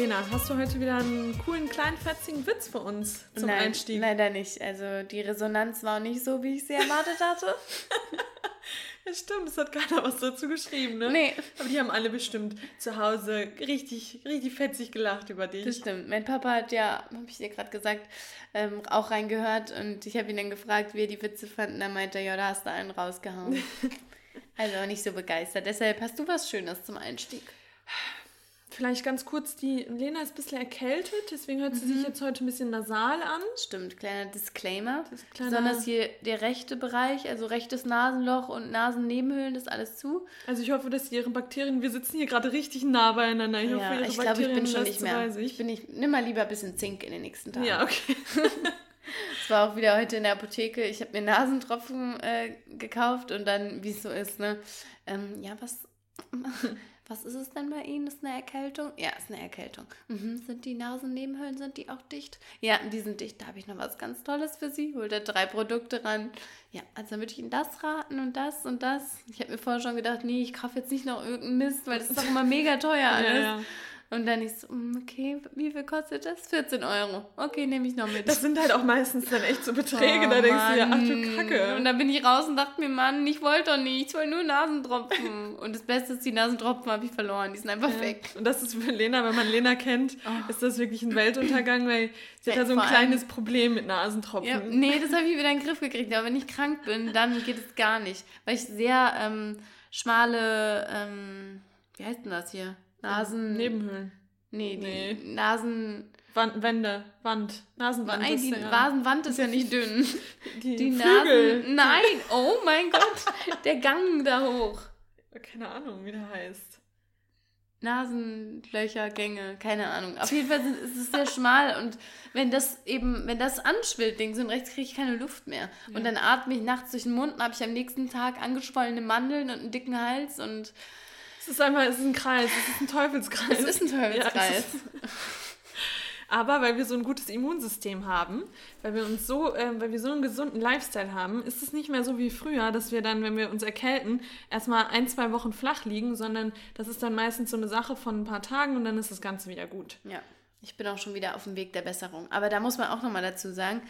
Lena, hast du heute wieder einen coolen, kleinen, fetzigen Witz für uns zum Nein, Einstieg? leider nicht. Also die Resonanz war nicht so, wie ich sie erwartet hatte. Ja, stimmt, es hat keiner was dazu geschrieben, ne? Nee. Aber die haben alle bestimmt zu Hause richtig, richtig fetzig gelacht über dich. Das stimmt. Mein Papa hat ja, habe ich dir gerade gesagt, ähm, auch reingehört und ich habe ihn dann gefragt, wie er die Witze fand und er meinte, ja, da hast du einen rausgehauen. also nicht so begeistert. Deshalb hast du was Schönes zum Einstieg. Vielleicht ganz kurz, die Lena ist ein bisschen erkältet, deswegen hört sie Mhm. sich jetzt heute ein bisschen nasal an. Stimmt, kleiner Disclaimer. kleiner- Besonders hier der rechte Bereich, also rechtes Nasenloch und Nasennebenhöhlen, das alles zu. Also ich hoffe, dass ihre Bakterien, wir sitzen hier gerade richtig nah beieinander. Ich hoffe, ja, ihre ich glaube, ich bin schon nicht sie mehr. Ich bin nicht, nimm mal lieber ein bisschen Zink in den nächsten Tagen. Ja, okay. Es war auch wieder heute in der Apotheke. Ich habe mir Nasentropfen äh, gekauft und dann, wie es so ist, ne? Ähm, ja, was, was ist es denn bei Ihnen? Ist eine Erkältung? Ja, ist eine Erkältung. Mhm. Sind die Nasennebenhöhlen, sind die auch dicht? Ja, die sind dicht. Da habe ich noch was ganz Tolles für Sie. Holt er drei Produkte ran. Ja, also würde ich Ihnen das raten und das und das. Ich habe mir vorher schon gedacht, nee, ich kaufe jetzt nicht noch irgendeinen Mist, weil das ist doch immer mega teuer alles. Ja, ja. Und dann ich so, mm, okay, wie viel kostet das? 14 Euro. Okay, nehme ich noch mit. Das sind halt auch meistens dann echt so Beträge, Oh, da denkst du ja, ach Mann. du Kacke. Und dann bin ich raus und dachte mir, Mann, ich wollte doch nicht, ich wollte nur Nasentropfen. und das Beste ist, die Nasentropfen habe ich verloren, die sind einfach weg. Und das ist für Lena, wenn man Lena kennt, ist das wirklich ein Weltuntergang, weil sie hat Ja, so ein kleines Problem mit Nasentropfen. Ja, nee, das habe ich wieder in den Griff gekriegt. Aber wenn ich krank bin, dann geht es gar nicht. Weil ich sehr ähm, schmale, ähm, wie heißt denn das hier? Nasen... Nebenhöhlen. Nee, die Nee. Nasen... Wand, Wände, Wand, Nasenwand. Nein, ist die ja- Nasenwand ist ja nicht dünn. die, Die Flügel. Nasen... Nein, oh mein Gott, der Gang da hoch. Keine Ahnung, wie der heißt. Nasenlöchergänge, keine Ahnung. Auf jeden Fall ist es sehr schmal und wenn das eben, wenn das anschwillt, links und rechts, kriege ich keine Luft mehr. Und dann atme ich nachts durch den Mund und habe ich am nächsten Tag angeschwollene Mandeln und einen dicken Hals und Es ist einfach, es ist ein Kreis, es ist ein Teufelskreis. es ist ein Ja, Teufelskreis. ist- Aber weil wir so ein gutes Immunsystem haben, weil wir uns so, äh, weil wir so einen gesunden Lifestyle haben, ist es nicht mehr so wie früher, dass wir dann, wenn wir uns erkälten, erstmal ein, zwei Wochen flach liegen, sondern das ist dann meistens so eine Sache von ein paar Tagen und dann ist das Ganze wieder gut. Ja, ich bin auch schon wieder auf dem Weg der Besserung. Aber da muss man auch nochmal dazu sagen,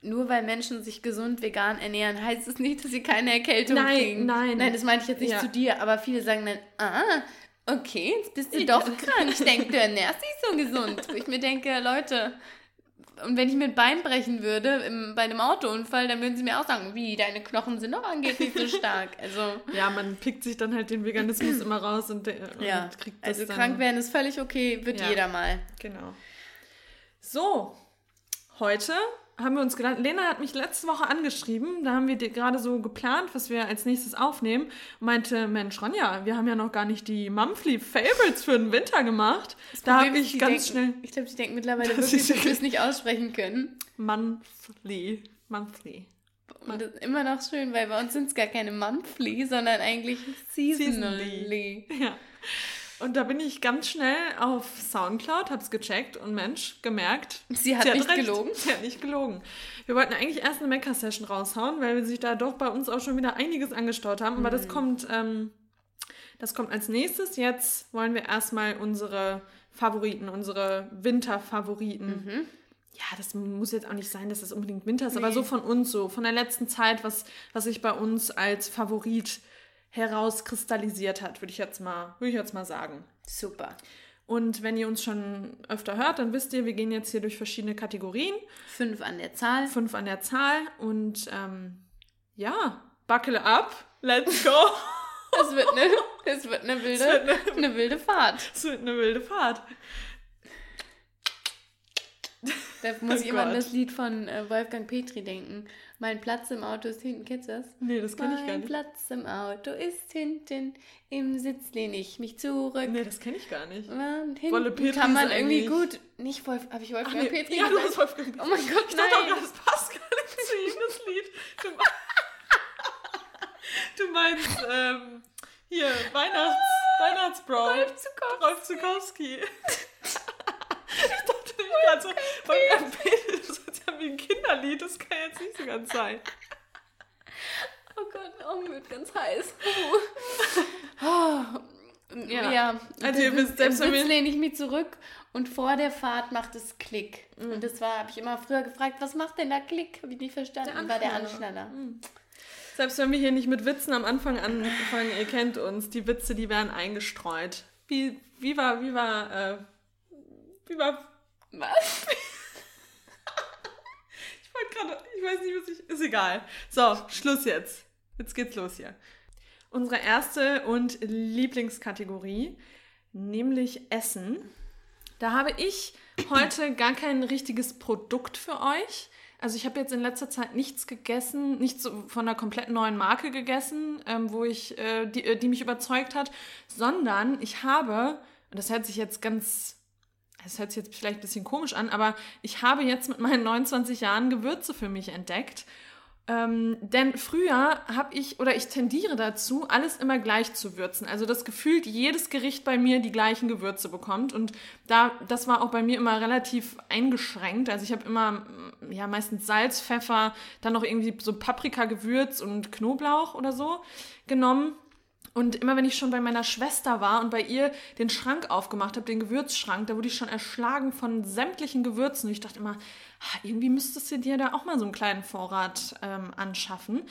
nur weil Menschen sich gesund vegan ernähren, heißt es nicht, dass sie keine Erkältung Nein, kriegen. nein. Nein, das meinte ich jetzt nicht Ja. zu dir, aber viele sagen dann, ah, okay, jetzt bist du doch krank. Ich denke, du ernährst dich so gesund. Wo ich mir denke, Leute, und wenn ich mir ein Bein brechen würde im, bei einem Autounfall, dann würden sie mir auch sagen, wie, deine Knochen sind doch angeblich so stark. Also, Ja, man pickt sich dann halt den Veganismus immer raus und, und ja, kriegt das also dann. krank werden ist völlig okay, wird Ja. jeder mal. Genau. So, heute haben wir uns gedacht, Lena hat mich letzte Woche angeschrieben, da haben wir gerade so geplant, was wir als nächstes aufnehmen und meinte, Mensch, Ronja, wir haben ja noch gar nicht die Monthly Favorites für den Winter gemacht. Da Problem habe ich ganz denken, schnell Ich glaube, die denken mittlerweile Das wirklich, dass wir es nicht aussprechen können. Monthly, Monthly. Und das ist immer noch schön, weil bei uns sind es gar keine monthly, sondern eigentlich seasonally. Ja. Und da bin ich ganz schnell auf Soundcloud, hab's gecheckt und Mensch, gemerkt. Sie hat nicht gelogen. Sie hat nicht gelogen. Wir wollten eigentlich erst eine Mecker-Session raushauen, weil wir sich da doch bei uns auch schon wieder einiges angestaut haben. Aber das Mhm. kommt, ähm, das kommt als nächstes. Jetzt wollen wir erstmal unsere Favoriten, unsere Winterfavoriten. Mhm. Ja, das muss jetzt auch nicht sein, dass es unbedingt Winter ist, aber Nee. so von uns, so von der letzten Zeit, was, was sich bei uns als Favorit herauskristallisiert hat, würde ich jetzt mal, würde ich jetzt mal sagen. Super. Und wenn ihr uns schon öfter hört, dann wisst ihr, wir gehen jetzt hier durch verschiedene Kategorien, Fünf an der Zahl. fünf an der Zahl und ähm, ja, buckle up, let's go. Es wird eine, es wird eine, wilde, wird eine wilde Fahrt. Es wird eine wilde Fahrt. Da muss Oh ich immer an das Lied von äh, Wolfgang Petri denken. Mein Platz im Auto ist hinten. Kennst du das? Nee, das kenne ich gar Mein nicht. Platz im Auto ist hinten. Im Sitz lehne ich mich zurück. Nee, das kenne ich gar nicht. Und hinten Wolle Petri kann man irgendwie gut. Nicht Wolf, habe ich Wolfgang nee, Petri ja, du gesagt? hast Wolfgang Oh mein Gott, Ich dachte auch nein. das passt gar nicht zu ihm, das Lied. Du, du meinst, ähm, hier, Weihnachts, Weihnachtsbrawl. Rolf Zukowski. Rolf Zukowski. Gerade so, Wolfgang Petri, das ist ja wie ein Kinderlied, das kann jetzt nicht so ganz sein. Oh Gott, oh, mir wird ganz heiß. Oh. ja. ja. Also ihr wisst, selbst Im Sitz lehne ich mich zurück und vor der Fahrt macht es Klick. Mhm. Und das war, habe ich immer früher gefragt, was macht denn da Klick? Habe ich nicht verstanden. Der war der Anschneller. Mhm. Selbst wenn wir hier nicht mit Witzen am Anfang anfangen, ihr kennt uns, die Witze, die werden eingestreut. Wie, wie war, wie war, äh, wie war, was? ich wollte gerade, ich weiß nicht, was ich, ist egal. So, Schluss jetzt. Jetzt geht's los hier. Unsere erste und Lieblingskategorie, nämlich Essen. Da habe ich heute gar kein richtiges Produkt für euch. Also ich habe jetzt in letzter Zeit nichts gegessen, nichts von einer komplett neuen Marke gegessen, ähm, wo ich, äh, die, äh, die mich überzeugt hat, sondern ich habe, und das hört sich jetzt ganz, das hört sich jetzt vielleicht ein bisschen komisch an, aber ich habe jetzt mit meinen 29 Jahren Gewürze für mich entdeckt ähm, denn früher habe ich oder ich tendiere dazu, alles immer gleich zu würzen. Also das gefühlt jedes Gericht bei mir die gleichen Gewürze bekommt. Und da, das war auch bei mir immer relativ eingeschränkt. Also ich habe immer ja meistens Salz, Pfeffer, dann noch irgendwie so Paprika-Gewürz und Knoblauch oder so genommen. Und immer wenn ich schon bei meiner Schwester war und bei ihr den Schrank aufgemacht habe, den Gewürzschrank, da wurde ich schon erschlagen von sämtlichen Gewürzen. Und ich dachte immer, irgendwie müsstest du dir da auch mal so einen kleinen Vorrat ähm, anschaffen.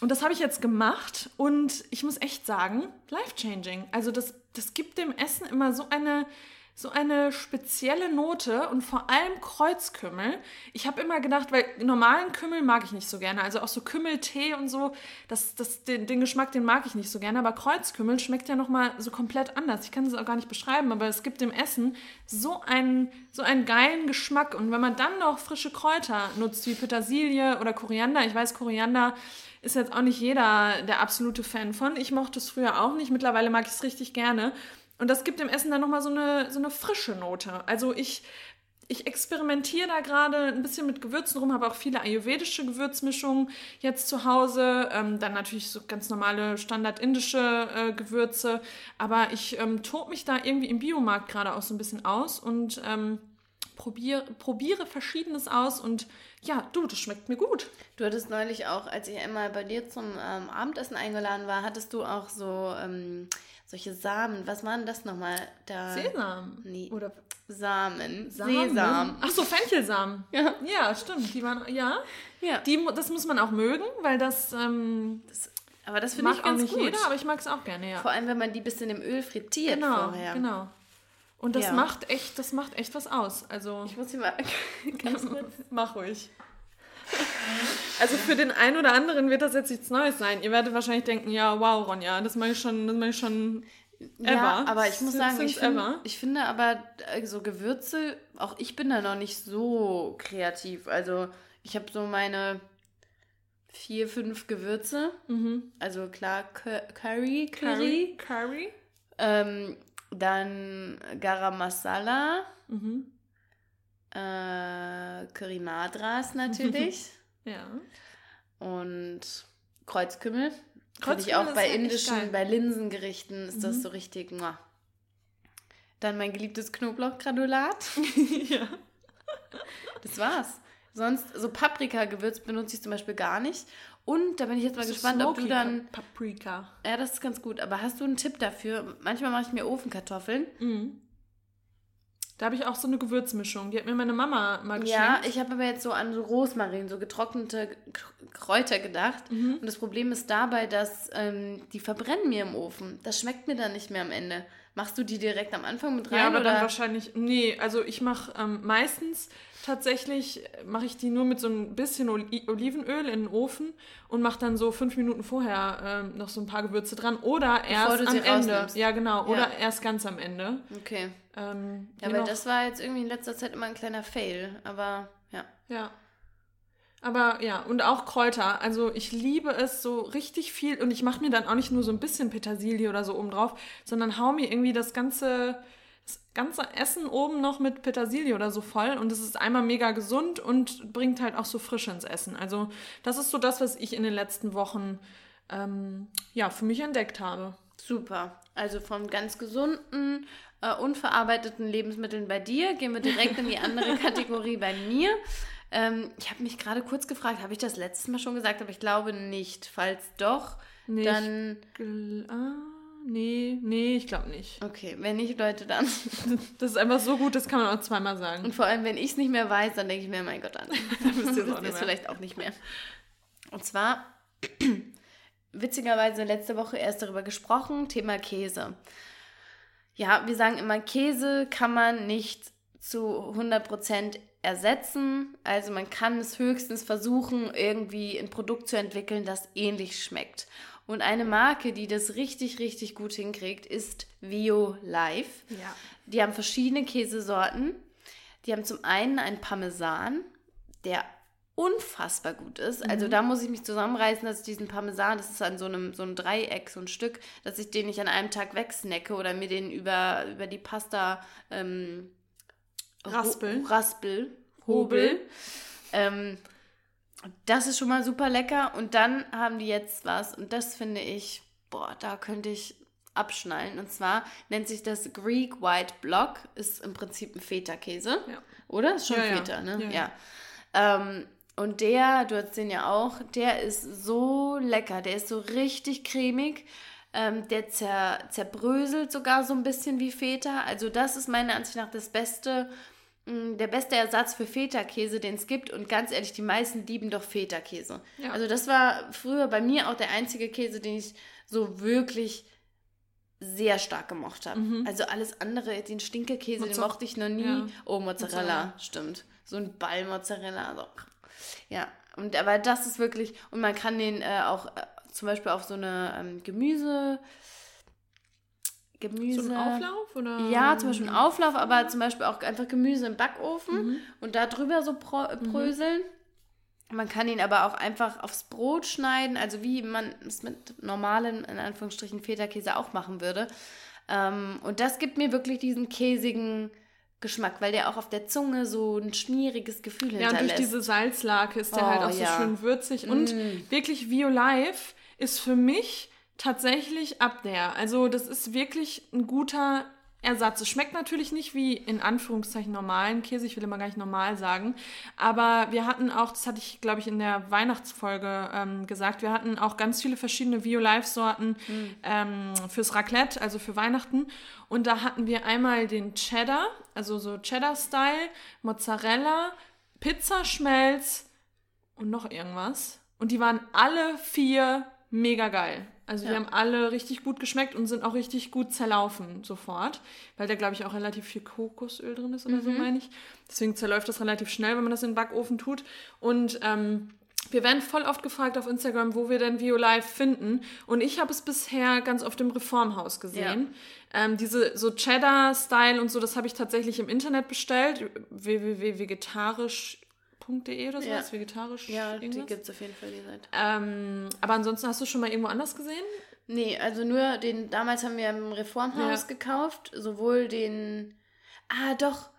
Und das habe ich jetzt gemacht und ich muss echt sagen, life-changing. Also das, das gibt dem Essen immer so eine so eine spezielle Note und vor allem Kreuzkümmel. Ich habe immer gedacht, weil normalen Kümmel mag ich nicht so gerne, also auch so Kümmeltee und so, das, das, den, den Geschmack, den mag ich nicht so gerne, aber Kreuzkümmel schmeckt ja nochmal so komplett anders. Ich kann es auch gar nicht beschreiben, aber es gibt dem Essen so einen, so einen geilen Geschmack und wenn man dann noch frische Kräuter nutzt, wie Petersilie oder Koriander, ich weiß, Koriander ist jetzt auch nicht jeder der absolute Fan von. Ich mochte es früher auch nicht, mittlerweile mag ich es richtig gerne. Und das gibt dem Essen dann nochmal so eine, so eine frische Note. Also ich, ich experimentiere da gerade ein bisschen mit Gewürzen rum, habe auch viele ayurvedische Gewürzmischungen jetzt zu Hause. Ähm, dann natürlich so ganz normale standard-indische äh, Gewürze. Aber ich ähm, tob mich da irgendwie im Biomarkt gerade auch so ein bisschen aus und ähm, probiere, probiere Verschiedenes aus und ja, du, das schmeckt mir gut. Du hattest neulich auch, als ich einmal bei dir zum ähm, Abendessen eingeladen war, hattest du auch so ähm, solche Samen. Was waren das nochmal? Da, Sesam. Nee. Oder Samen. Samen. Sesam. Ach so, Fenchelsamen. Ja. Ja, stimmt. Die waren, ja. ja. Die, das muss man auch mögen, weil das, ähm, das aber das finde ich ganz auch nicht gut. jeder, aber ich mag es auch gerne, ja. Vor allem, wenn man die ein bisschen im Öl frittiert genau, vorher. Genau, Und das ja. macht echt, das macht echt was aus. Also ich muss hier mal ganz kurz. Mach ruhig. Also für den einen oder anderen wird das jetzt nichts Neues sein. Ihr werdet wahrscheinlich denken, ja, wow, Ronja, das mache ich schon, das mache ich schon ever. Ja, aber ich muss sagen, ich, find, ich finde aber äh, so Gewürze, auch ich bin da noch nicht so kreativ. Also ich habe so meine vier, fünf Gewürze. Mhm. Also klar, Curry, Curry. Curry. Ähm, dann Garam Masala. Mhm. Äh, Curry Madras natürlich. ja. Und Kreuzkümmel. Finde ich auch bei indischen, bei Linsengerichten ist mhm. das so richtig. Muah. Dann mein geliebtes Knoblauchgranulat. ja. Das war's. Sonst, so Paprika-Gewürz benutze ich zum Beispiel gar nicht. Und da bin ich jetzt mal so gespannt, ob du dann. Paprika. Ja, das ist ganz gut. Aber hast du einen Tipp dafür? Manchmal mache ich mir Ofenkartoffeln. Mhm. Da habe ich auch so eine Gewürzmischung. Die hat mir meine Mama mal geschenkt. Ja, ich habe aber jetzt so an so Rosmarin, so getrocknete Kräuter gedacht. Mhm. Und das Problem ist dabei, dass ähm, die verbrennen mir im Ofen. Das schmeckt mir dann nicht mehr am Ende. Machst du die direkt am Anfang mit rein? Ja, aber oder? dann wahrscheinlich. Nee, also ich mache ähm, meistens tatsächlich mache ich die nur mit so ein bisschen Olivenöl in den Ofen und mache dann so fünf Minuten vorher ähm, noch so ein paar Gewürze dran oder erst am Ende. Ja, genau. Oder ja. erst ganz am Ende. Okay. Ähm, ja, weil das war jetzt irgendwie in letzter Zeit immer ein kleiner Fail, aber ja. Ja. Aber ja, und auch Kräuter. Also ich liebe es so richtig viel und ich mache mir dann auch nicht nur so ein bisschen Petersilie oder so oben drauf, sondern hau mir irgendwie das ganze das ganze Essen oben noch mit Petersilie oder so voll und es ist einmal mega gesund und bringt halt auch so Frische ins Essen. Also das ist so das, was ich in den letzten Wochen ähm, ja für mich entdeckt habe. Super. Also von ganz gesunden, äh, unverarbeiteten Lebensmitteln bei dir gehen wir direkt in die andere Kategorie bei mir. Ähm, ich habe mich gerade kurz gefragt, habe ich das letztes Mal schon gesagt, aber ich glaube nicht. Falls doch, nicht dann. Ah Nee, nee, ich glaube nicht. Okay, wenn nicht, Leute, dann. Das ist einfach so gut, das kann man auch zweimal sagen. Und vor allem, wenn ich es nicht mehr weiß, dann denke ich mir, mein Gott, dann wisst ihr es vielleicht auch nicht mehr. Und zwar, witzigerweise, letzte Woche erst darüber gesprochen, Thema Käse. Ja, wir sagen immer, Käse kann man nicht zu 100% ersetzen. Also man kann es höchstens versuchen, irgendwie ein Produkt zu entwickeln, das ähnlich schmeckt. Und eine Marke, die das richtig, richtig gut hinkriegt, ist Vio Life. Ja. Die haben verschiedene Käsesorten. Die haben zum einen einen Parmesan, der unfassbar gut ist. Also da muss ich mich zusammenreißen, dass ich diesen Parmesan, das ist an so einem, so einem Dreieck, so ein Stück, dass ich den nicht an einem Tag wegsnacke oder mir den über, über die Pasta ähm, Raspeln. Ho- Raspel, Hobel. Ähm, das ist schon mal super lecker. Und dann haben die jetzt was, und das finde ich, boah, da könnte ich abschnallen. Und zwar nennt sich das Greek White Block, ist im Prinzip ein Feta-Käse. Ja. Oder? Ist schon Ja. Feta, ne? Ja, Ja. ja. Ähm, und der, du hast den ja auch, der ist so lecker. Der ist so richtig cremig. Ähm, der zer, zerbröselt sogar so ein bisschen wie Feta. Also das ist meiner Ansicht nach das beste, mh, der beste Ersatz für Feta-Käse, den es gibt. Und ganz ehrlich, die meisten lieben doch Feta-Käse. Ja. Also das war früher bei mir auch der einzige Käse, den ich so wirklich sehr stark gemocht habe. Also alles andere, den Stinkekäse, den mochte ich noch nie. Ja. Oh, Mozzarella, Mozzarella. stimmt. So ein Ball Mozzarella. So. Ja, und aber das ist wirklich, und man kann den äh, auch äh, zum Beispiel auf so eine ähm, Gemüse, Gemüse. So ein Auflauf? Oder? Ja, zum Beispiel einen Auflauf, aber zum Beispiel auch einfach Gemüse im Backofen Mhm. und da drüber so äh, bröseln. Man kann ihn aber auch einfach aufs Brot schneiden, also wie man es mit normalen, in Anführungsstrichen, Feta-Käse auch machen würde. Ähm, und das gibt mir wirklich diesen käsigen Geschmack, weil der auch auf der Zunge so ein schmieriges Gefühl Ja, und durch hinterlässt. diese Salzlake ist der Oh, halt auch so ja. schön würzig. Und Mm. wirklich Vio Life ist für mich tatsächlich up there. Also das ist wirklich ein guter Ersatz. Es schmeckt natürlich nicht wie in Anführungszeichen normalen Käse, ich will immer gar nicht normal sagen, aber wir hatten auch, das hatte ich glaube ich in der Weihnachtsfolge ähm, gesagt, wir hatten auch ganz viele verschiedene Vio Life Sorten ähm, fürs Raclette, also für Weihnachten und da hatten wir einmal den Cheddar, also so Cheddar-Style, Mozzarella, Pizzaschmelz und noch irgendwas. Und die waren alle vier mega geil. Also die Ja. haben alle richtig gut geschmeckt und sind auch richtig gut zerlaufen sofort, weil da glaube ich auch relativ viel Kokosöl drin ist oder so, meine ich. Deswegen zerläuft das relativ schnell, wenn man das in den Backofen tut. Und ähm, wir werden voll oft gefragt auf Instagram, wo wir denn Vio Live finden. Und ich habe es bisher ganz oft im Reformhaus gesehen. Ähm, diese so Cheddar-Style und so, das habe ich tatsächlich im Internet bestellt. www.vegetarisch.de oder sowas. Ja. Vegetarisch. ja, die irgendwas. gibt es auf jeden Fall, die Seite. Ähm, aber ansonsten hast du schon mal irgendwo anders gesehen? Nee, also nur den, damals haben wir im Reformhaus Ja. gekauft, sowohl den, ah doch,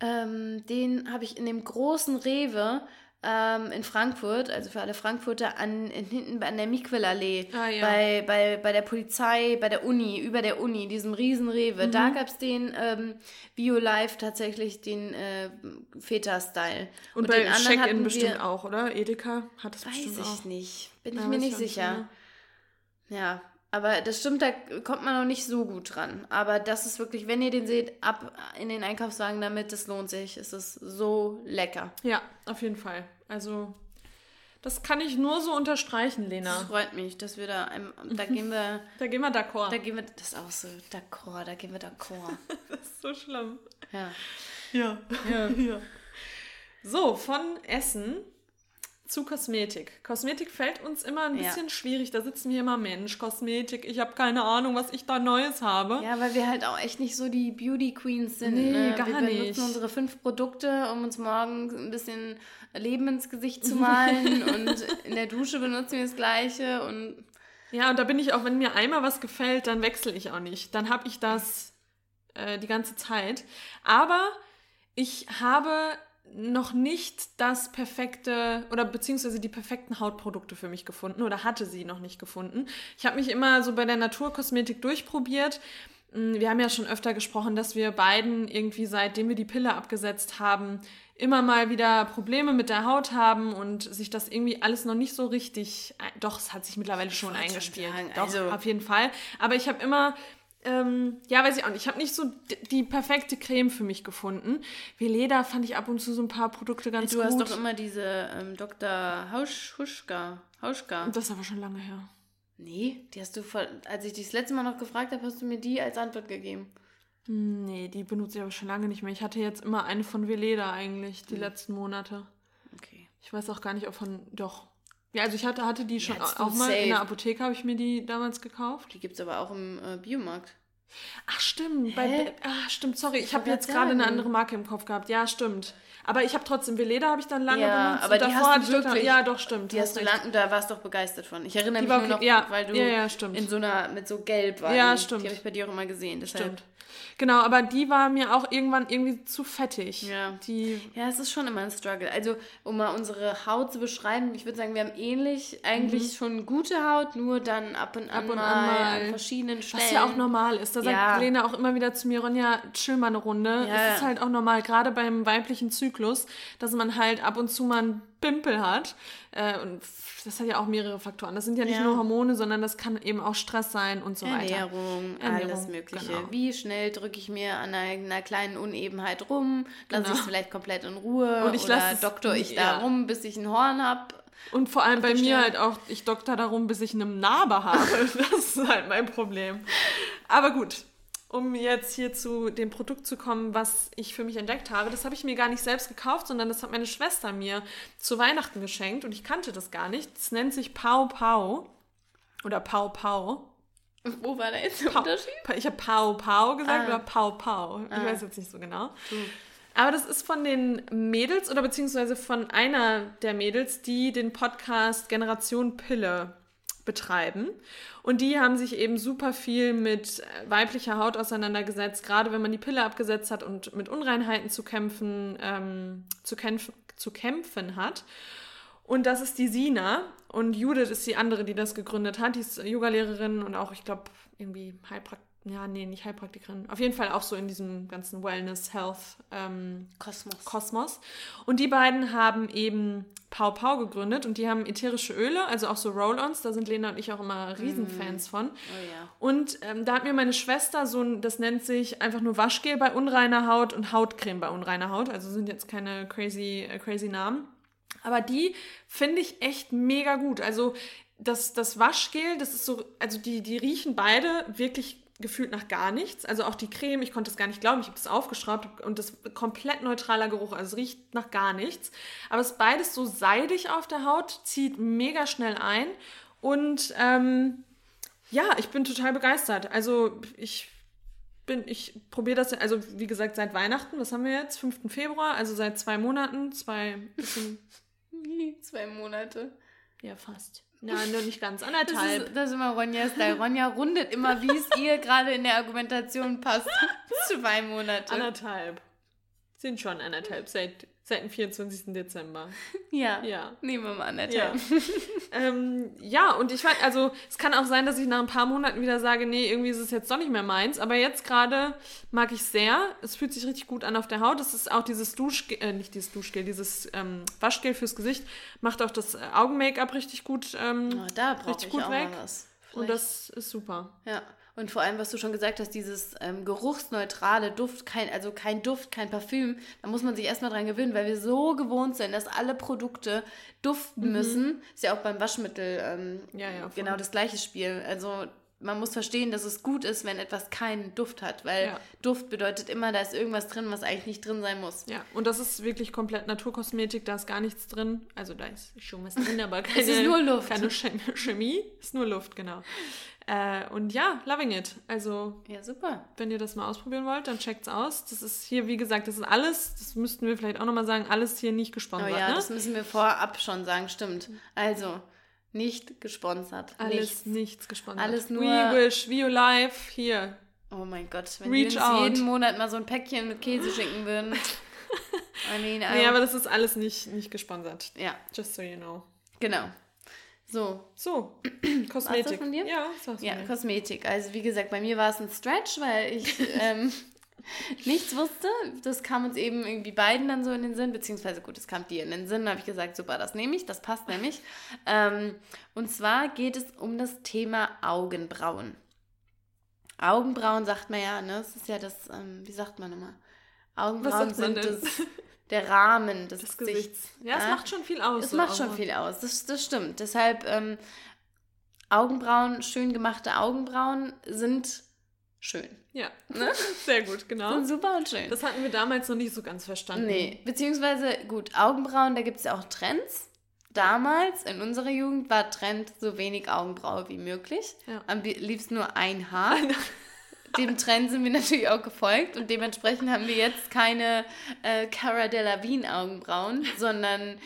ähm, den habe ich in dem großen Rewe ähm, in Frankfurt, also für alle Frankfurter, an, in, hinten an der Miquelallee, Ah, ja. bei, bei, bei der Polizei, bei der Uni, über der Uni, diesem riesen Rewe. Mhm. Da gab es den ähm, Bio-Life tatsächlich, den äh, Feta-Style. Und, bei den anderen Check-In bestimmt auch, oder? Edeka hat Weiß bestimmt ich auch. nicht. Bin ich Ja, mir weiß nicht sicher. mehr. Ja, aber das stimmt, da kommt man noch nicht so gut dran. Aber das ist wirklich, wenn ihr den seht, ab in den Einkaufswagen damit, das lohnt sich. Es ist so lecker. Ja, auf jeden Fall. Also, das kann ich nur so unterstreichen, Das Lena. freut mich, dass wir da, einem, da gehen wir, Da gehen wir d'accord. da gehen wir, das ist auch so, d'accord, da gehen wir d'accord. Das ist so schlimm. Ja. Ja. Ja. ja. So, von Essen zu Kosmetik. Kosmetik fällt uns immer ein Ja. bisschen schwierig. Da sitzen wir immer, Mensch, Kosmetik, ich habe keine Ahnung, was ich da Neues habe. Ja, weil wir halt auch echt nicht so die Beauty Queens sind. Nee, ne? gar wir benutzen nicht. unsere fünf Produkte, um uns morgens ein bisschen Leben ins Gesicht zu malen und in der Dusche benutzen wir das Gleiche und Ja, und da bin ich auch, wenn mir einmal was gefällt, dann wechsle ich auch nicht. Dann habe ich das äh, die ganze Zeit. Aber ich habe noch nicht das perfekte oder beziehungsweise die perfekten Hautprodukte für mich gefunden oder hatte sie noch nicht gefunden. Ich habe mich immer so bei der Naturkosmetik durchprobiert. Mm, Wir haben ja schon öfter gesprochen, dass wir beiden irgendwie, seitdem wir die Pille abgesetzt haben, immer mal wieder Probleme mit der Haut haben und sich das irgendwie alles noch nicht so richtig. Doch, es hat sich mittlerweile schon eingespielt. Doch, also, auf jeden Fall. Aber ich habe immer ähm, ja, weiß ich auch nicht. Ich habe nicht so die perfekte Creme für mich gefunden. Veleda fand ich ab und zu so ein paar Produkte ganz du gut. Du hast doch immer diese ähm, Dr. Hauschka. Hauschka. Das ist aber schon lange her. Nee, die hast du, als ich dich das letzte Mal noch gefragt habe, hast du mir die als Antwort gegeben. Nee, die benutze ich aber schon lange nicht mehr. Ich hatte jetzt immer eine von Veleda eigentlich, die hm. letzten Monate. Okay. Ich weiß auch gar nicht, ob von. Doch. Ja, also ich hatte, hatte die schon auch mal safe. in der Apotheke, habe ich mir die damals gekauft. Die gibt es aber auch im äh, Biomarkt. Ach, stimmt. Bei, ach, stimmt, sorry. Ich habe jetzt gerade eine andere Marke im Kopf gehabt. Ja, stimmt. Aber ich habe trotzdem Veleda habe ich dann lange ja, benutzt. Aber die davor hast du wirklich, ja, doch stimmt. Die hast du lang, da warst du doch begeistert von. Ich erinnere die mich nur noch, ja, weil du ja, ja, in so einer mit so gelb war. Ja, stimmt. Die habe ich bei dir auch immer gesehen. Deshalb. Stimmt. Genau, aber die war mir auch irgendwann irgendwie zu fettig. Ja. Die ja, es ist schon immer ein Struggle. Also, um mal unsere Haut zu beschreiben, ich würde sagen, wir haben ähnlich eigentlich mhm. schon gute Haut, nur dann ab und an, ab und mal, an, mal an verschiedenen Stellen. Was ja auch normal ist. Da ja. sagt Lena auch immer wieder zu mir, Ronja, chill mal eine Runde. Ja. Es ist halt auch normal, gerade beim weiblichen Zyklus, dass man halt ab und zu mal ein Pimpel hat. Äh, und das hat ja auch mehrere Faktoren. Das sind ja nicht ja. nur Hormone, sondern das kann eben auch Stress sein und so Ernährung, weiter. Ernährung, alles Mögliche. Genau. Wie schnell drücke ich mir an einer, einer kleinen Unebenheit rum? Lasse genau. ich es vielleicht komplett in Ruhe? Und ich oder doktor ich ja. da rum, bis ich ein Horn habe? Und vor allem bei mir halt auch, ich doktor darum, bis ich eine Narbe habe. das ist halt mein Problem. Aber gut, um jetzt hier zu dem Produkt zu kommen, was ich für mich entdeckt habe. Das habe ich mir gar nicht selbst gekauft, sondern das hat meine Schwester mir zu Weihnachten geschenkt und ich kannte das gar nicht. Das nennt sich Pau Pau oder Pau Pau. Wo war da jetzt der Unterschied? Ich habe Pau Pau gesagt ah. oder Pau Pau. Ich ah. weiß jetzt nicht so genau. Hm. Aber das ist von den Mädels oder beziehungsweise von einer der Mädels, die den Podcast Generation Pille betreiben. Und die haben sich eben super viel mit weiblicher Haut auseinandergesetzt, gerade wenn man die Pille abgesetzt hat und mit Unreinheiten zu kämpfen, ähm, zu, kämpf zu kämpfen hat. Und das ist die Sina. Und Judith ist die andere, die das gegründet hat. Die ist Yogalehrerin und auch, ich glaube, irgendwie Heilpraktikerin ja, nee, nicht Heilpraktikerin. Auf jeden Fall auch so in diesem ganzen Wellness, Health ähm, Kosmos. Kosmos. Und die beiden haben eben Pau Pau gegründet und die haben ätherische Öle, also auch so Roll-Ons. Da sind Lena und ich auch immer Riesenfans mm. von. Oh ja. Und ähm, da hat mir meine Schwester so ein, das nennt sich einfach nur Waschgel bei unreiner Haut und Hautcreme bei unreiner Haut. Also sind jetzt keine crazy, äh, crazy Namen. Aber die finde ich echt mega gut. Also das, das Waschgel, das ist so, also die, die riechen beide wirklich gefühlt nach gar nichts. Also auch die Creme, ich konnte es gar nicht glauben. Ich habe das aufgeschraubt und das komplett neutraler Geruch. Also es riecht nach gar nichts. Aber es ist beides so seidig auf der Haut, zieht mega schnell ein. Und ähm, ja, ich bin total begeistert. Also ich bin, ich probiere das, also wie gesagt, seit Weihnachten, was haben wir jetzt? 5. Februar, also seit zwei Monaten, zwei bisschen. Wie? Zwei Monate. Ja, fast. Nein, nur nicht ganz. Anderthalb. Das ist, das ist immer Ronjas Style. Ronja rundet immer, wie es ihr gerade in der Argumentation passt. Zwei Monate. Anderthalb. Sind schon anderthalb seit Seit dem 24. Dezember. Ja. Ja. Nehmen wir mal anderthalb. Ja. ähm, ja, und ich weiß, also es kann auch sein, dass ich nach ein paar Monaten wieder sage, nee, irgendwie ist es jetzt doch nicht mehr meins. Aber jetzt gerade mag ich sehr. Es fühlt sich richtig gut an auf der Haut. Es ist auch dieses Duschgel, äh, nicht dieses Duschgel, dieses ähm, Waschgel fürs Gesicht. Macht auch das Augen-Make-up richtig gut, ähm, oh, da richtig gut weg. Und das ist super. Ja. Und vor allem, was du schon gesagt hast, dieses ähm, geruchsneutrale Duft, kein, also kein Duft, kein Parfüm, da muss man sich erstmal dran gewöhnen, weil wir so gewohnt sind, dass alle Produkte duften mhm. müssen. Ist ja auch beim Waschmittel ähm, ja, ja, genau das gleiche Spiel. Also man muss verstehen, dass es gut ist, wenn etwas keinen Duft hat, weil ja. Duft bedeutet immer, da ist irgendwas drin, was eigentlich nicht drin sein muss. Ja, und das ist wirklich komplett Naturkosmetik, da ist gar nichts drin. Also da ist schon was drin, aber keine, es ist nur Luft. keine Chemie, ist nur Luft, genau. Äh, und ja, loving it. Also, ja, super. Wenn ihr das mal ausprobieren wollt, dann checkt's aus. Das ist hier, wie gesagt, das ist alles, das müssten wir vielleicht auch nochmal sagen, alles hier nicht gesponsert. Oh ja, ne? das müssen wir vorab schon sagen, stimmt. Also, nicht gesponsert. Alles nichts, nichts gesponsert. Alles nur. We wish, we life, hier. Oh mein Gott, wenn Reach wir uns out. jeden Monat mal so ein Päckchen mit Käse schicken würden. I mean, I nee, aber das ist alles nicht, nicht gesponsert. Ja. Just so you know. Genau. So. So. Kosmetik. Was von dir? Ja, das Ja, Kosmetik. Also wie gesagt, bei mir war es ein Stretch, weil ich ähm, nichts wusste. Das kam uns eben irgendwie beiden dann so in den Sinn, beziehungsweise gut, es kam dir in den Sinn. Da habe ich gesagt, super, das nehme ich, das passt nämlich. Ähm, und zwar geht es um das Thema Augenbrauen. Augenbrauen sagt man ja, ne? Das ist ja das, ähm, wie sagt man immer? Augenbrauen sind das, der Rahmen des, des Gesichts. Gesichts. Ja, es ja? macht schon viel aus. Es so macht schon viel aus, das, das stimmt. Deshalb ähm, Augenbrauen, schön gemachte Augenbrauen sind schön. Ja, ne? sehr gut, genau. Sind super und schön. Das hatten wir damals noch nicht so ganz verstanden. Nee, beziehungsweise, gut, Augenbrauen, da gibt es ja auch Trends. Damals, in unserer Jugend, war Trend so wenig Augenbraue wie möglich. Ja. Am liebsten nur ein Haar. Dem Trend sind wir natürlich auch gefolgt und dementsprechend haben wir jetzt keine äh, Cara Delevingne Augenbrauen, sondern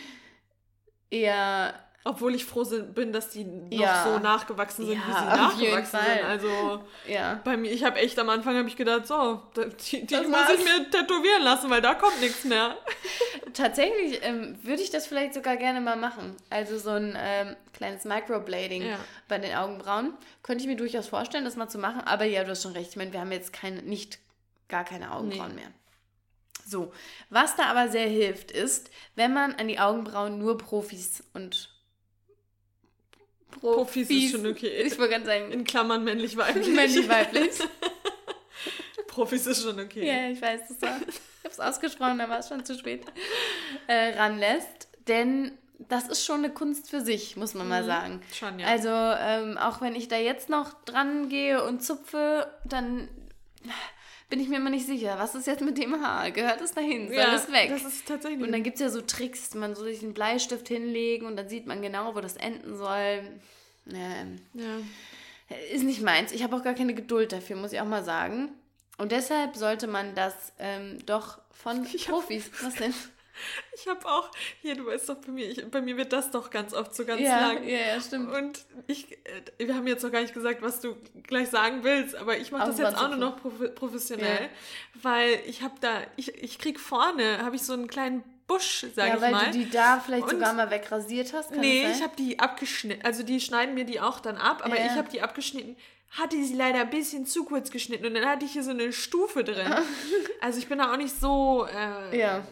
eher obwohl ich froh bin, dass die noch ja. so nachgewachsen sind, ja, wie sie nachgewachsen sind. Also ja. bei mir, ich habe echt am Anfang habe ich gedacht, so, die, die muss ich mir tätowieren lassen, weil da kommt nichts mehr. Tatsächlich ähm, würde ich das vielleicht sogar gerne mal machen. Also so ein ähm, kleines Microblading ja. bei den Augenbrauen. Könnte ich mir durchaus vorstellen, das mal zu machen. Aber ja, du hast schon recht. Ich meine, wir haben jetzt keine, nicht gar keine Augenbrauen nee. mehr. So, was da aber sehr hilft, ist, wenn man an die Augenbrauen nur Profis und Profis, Profis ist schon okay. Ich wollte ganz sagen. In Klammern männlich-weiblich. Männlich-weiblich. Profis ist schon okay. Ja, ich weiß, das war, ich habe es ausgesprochen, da war es schon zu spät. Äh, ranlässt, denn das ist schon eine Kunst für sich, muss man mhm. mal sagen. Schon, ja. Also, ähm, auch wenn ich da jetzt noch dran gehe und zupfe, dann bin ich mir immer nicht sicher, was ist jetzt mit dem Haar? Gehört es dahin? Soll ja, es weg? Das ist tatsächlich. Und dann gibt es ja so Tricks, man soll sich einen Bleistift hinlegen und dann sieht man genau, wo das enden soll. Ähm, ja. Ist nicht meins. Ich habe auch gar keine Geduld dafür, muss ich auch mal sagen. Und deshalb sollte man das ähm, doch von ich Profis. Hab, was denn? Ich habe auch, hier, du weißt doch, bei mir, ich, bei mir wird das doch ganz oft so ganz ja, lang. Ja, ja, stimmt. Und ich, äh, wir haben jetzt noch gar nicht gesagt, was du gleich sagen willst, aber ich mache das jetzt auch nur noch professionell, ja. weil ich habe da, ich, ich krieg vorne, habe ich so einen kleinen Busch, sag ja, ich mal. Ja, weil du die da vielleicht und sogar mal wegrasiert hast, kann Nee, ich habe die abgeschnitten, also die schneiden mir die auch dann ab, aber ja. ich habe die abgeschnitten hatte sie leider ein bisschen zu kurz geschnitten und dann hatte ich hier so eine Stufe drin. also ich bin da auch nicht so äh, ja.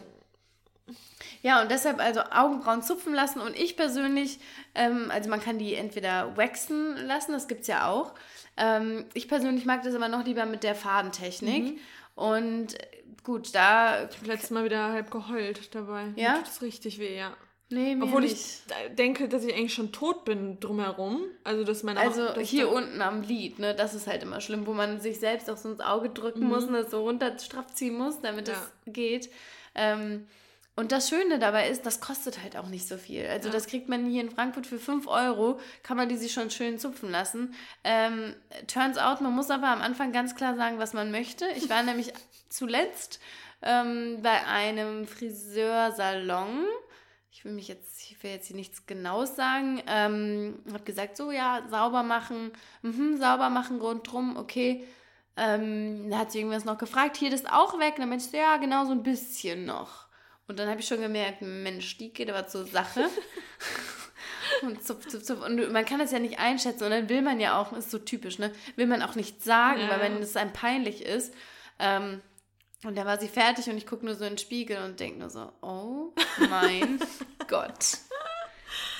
Ja, und deshalb also Augenbrauen zupfen lassen. Und ich persönlich, ähm, also man kann die entweder waxen lassen, das gibt es ja auch. Ähm, ich persönlich mag das aber noch lieber mit der Fadentechnik. Mhm. Und gut, da. Ich habe letztes Mal wieder halb geheult dabei. Ja. Mir tut es richtig weh, ja. Nee, mir Obwohl nicht. ich denke, dass ich eigentlich schon tot bin drumherum. Also, dass meine Also, auch, hier unten am Lied, ne, das ist halt immer schlimm, wo man sich selbst auch so ins Auge drücken mhm. muss und das so runter straff ziehen muss, damit ja. das geht. Ähm, und das Schöne dabei ist, das kostet halt auch nicht so viel. Also ja. das kriegt man hier in Frankfurt für 5 Euro, kann man die sich schon schön zupfen lassen. Ähm, turns out, man muss aber am Anfang ganz klar sagen, was man möchte. Ich war nämlich zuletzt ähm, bei einem Friseursalon. Ich will mich jetzt, ich will jetzt hier nichts Genaues sagen. Ähm, habe gesagt, so ja, sauber machen, mhm, sauber machen rundrum, okay. Ähm, da hat sie irgendwas noch gefragt, hier das auch weg. Und dann meinte ich, ja, genau so ein bisschen noch. Und dann habe ich schon gemerkt, Mensch, die geht aber zur Sache. und zupf, zupf, zupf. Und man kann das ja nicht einschätzen. Und dann will man ja auch, ist so typisch, ne? Will man auch nicht sagen, ja. weil wenn es einem peinlich ist. Ähm, und da war sie fertig und ich gucke nur so in den Spiegel und denke nur so, oh mein Gott.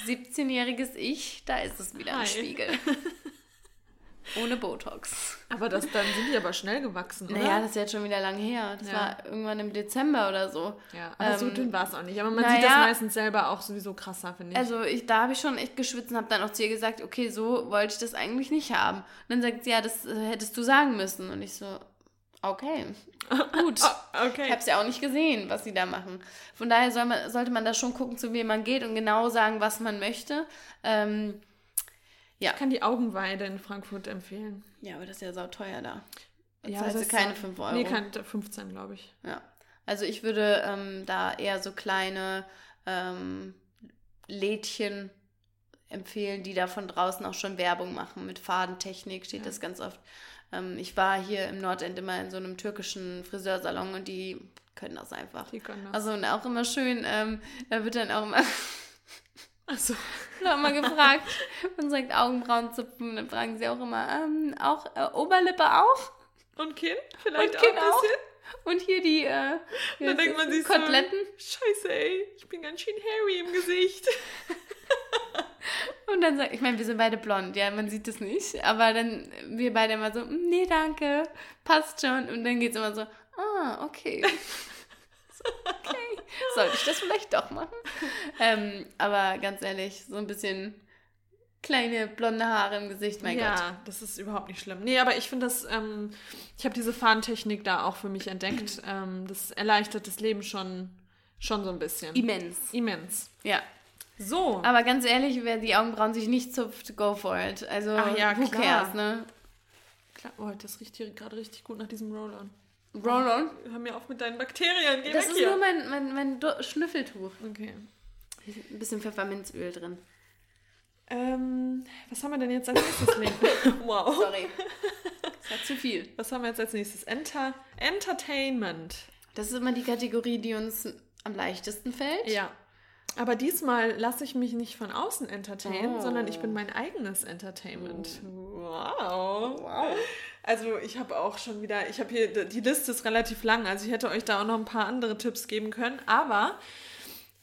17-jähriges Ich, da ist es wieder Hi. im Spiegel. Ohne Botox. Aber das, dann sind die aber schnell gewachsen, oder? Naja, das ist jetzt schon wieder lang her. Das ja. war irgendwann im Dezember oder so. Ja, aber ähm, so dünn war es auch nicht. Aber man naja, sieht das meistens selber auch sowieso krasser, finde ich. Also ich, da habe ich schon echt geschwitzt und habe dann auch zu ihr gesagt, okay, so wollte ich das eigentlich nicht haben. Und dann sagt sie, ja, das hättest du sagen müssen. Und ich so, okay, gut. oh, okay. Ich habe es ja auch nicht gesehen, was sie da machen. Von daher soll man, sollte man da schon gucken, zu wem man geht und genau sagen, was man möchte. Ähm, ja. Ich kann die Augenweide in Frankfurt empfehlen. Ja, aber das ist ja sauteuer da. Das ja, heißt keine 5 Euro. Nee, keine 15, glaube ich. Ja. Also ich würde ähm, da eher so kleine ähm, Lädchen empfehlen, die da von draußen auch schon Werbung machen. Mit Fadentechnik steht ja. das ganz oft. Ähm, ich war hier im Nordend immer in so einem türkischen Friseursalon und die können das einfach. Die können das. Also und auch immer schön, ähm, da wird dann auch immer Achso. Noch mal gefragt. Man sagt Augenbrauen zupfen. Dann fragen sie auch immer, ähm, auch äh, Oberlippe auch? Und Kinn? Vielleicht Und Kinn auch ein bisschen? Und hier die äh, dann denkt man sich Koteletten. So, Scheiße, ey, ich bin ganz schön hairy im Gesicht. Und dann sagt, ich meine, wir sind beide blond, ja, man sieht es nicht, aber dann wir beide immer so, "Mm, nee, danke, passt schon. Und dann geht es immer so, ah, okay. okay, sollte ich das vielleicht doch machen? Ähm, aber ganz ehrlich, so ein bisschen kleine blonde Haare im Gesicht, mein ja, Gott. das ist überhaupt nicht schlimm. Nee, aber ich finde das, ähm, ich habe diese Fahntechnik da auch für mich entdeckt. ähm, das erleichtert das Leben schon, schon so ein bisschen. Immens. Immens. Ja. So. Aber ganz ehrlich, wer die Augenbrauen sich nicht zupft, go for it. Also, Ach ja, who klar. cares, ne? Klar, oh, das riecht hier gerade richtig gut nach diesem Roll-On. Roll-on. Hör mir auf mit deinen Bakterien, geh Das ist hier. nur mein, mein, mein Do- Schnüffeltuch. okay. Ein bisschen Pfefferminzöl drin. Ähm, was haben wir denn jetzt als nächstes, wow. Sorry. Das war zu viel. Was haben wir jetzt als nächstes? Enter Entertainment. Das ist immer die Kategorie, die uns am leichtesten fällt. Ja. Aber diesmal lasse ich mich nicht von außen entertainen, Oh. sondern ich bin mein eigenes Entertainment. Wow. Wow. Also ich habe auch schon wieder, ich habe hier, die Liste ist relativ lang, also ich hätte euch da auch noch ein paar andere Tipps geben können. Aber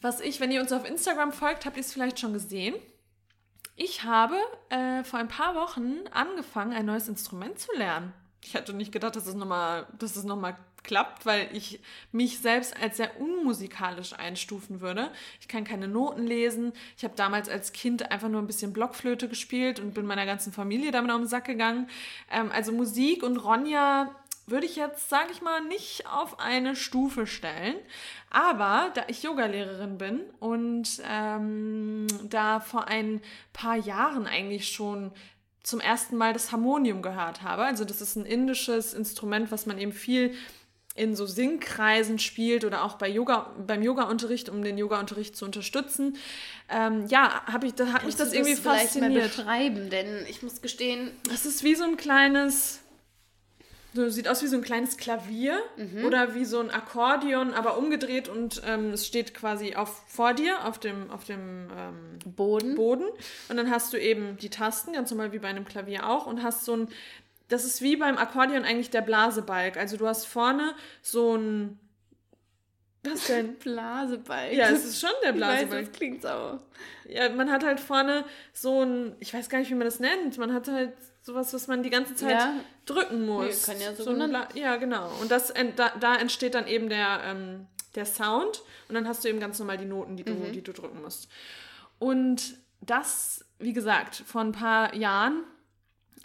was ich, wenn ihr uns auf Instagram folgt, habt ihr es vielleicht schon gesehen. Ich habe äh, vor ein paar Wochen angefangen, ein neues Instrument zu lernen. Ich hatte nicht gedacht, dass es nochmal, dass es nochmal klappt, weil ich mich selbst als sehr unmusikalisch einstufen würde. Ich kann keine Noten lesen. Ich habe damals als Kind einfach nur ein bisschen Blockflöte gespielt und bin meiner ganzen Familie damit auf den Sack gegangen. Ähm, also Musik und Ronja würde ich jetzt, sage ich mal, nicht auf eine Stufe stellen. Aber da ich Yogalehrerin bin und ähm, da vor ein paar Jahren eigentlich schon zum ersten Mal das Harmonium gehört habe, also das ist ein indisches Instrument, was man eben viel in so Singkreisen spielt oder auch bei Yoga, beim Yoga-Unterricht, um den Yoga-Unterricht zu unterstützen. Ähm, ja, hab ich, da hat mich Kannst du das irgendwie vielleicht mal fasziniert. beschreiben, denn ich muss gestehen, Das ist wie so ein kleines, so sieht aus wie so ein kleines Klavier oder wie so ein Akkordeon, aber umgedreht und ähm, es steht quasi auf, vor dir auf dem, auf dem ähm, Boden. Boden und dann hast du eben die Tasten, ganz normal wie bei einem Klavier auch und hast so ein, das ist wie beim Akkordeon eigentlich der Blasebalg. Also du hast vorne so ein, was denn? Blasebalg. Ja, es ist schon der Ich weiß, Blasebalg. das klingt so. Ja, man hat halt vorne so ein, ich weiß gar nicht, wie man das nennt. Man hat halt sowas, was man die ganze Zeit Ja. drücken muss. Nee, kann ja so ein genannt- Bla- Ja, genau. Und das, da, da entsteht dann eben der, ähm, der Sound und dann hast du eben ganz normal die Noten, die du, Mhm. die du drücken musst. Und das, wie gesagt, vor ein paar Jahren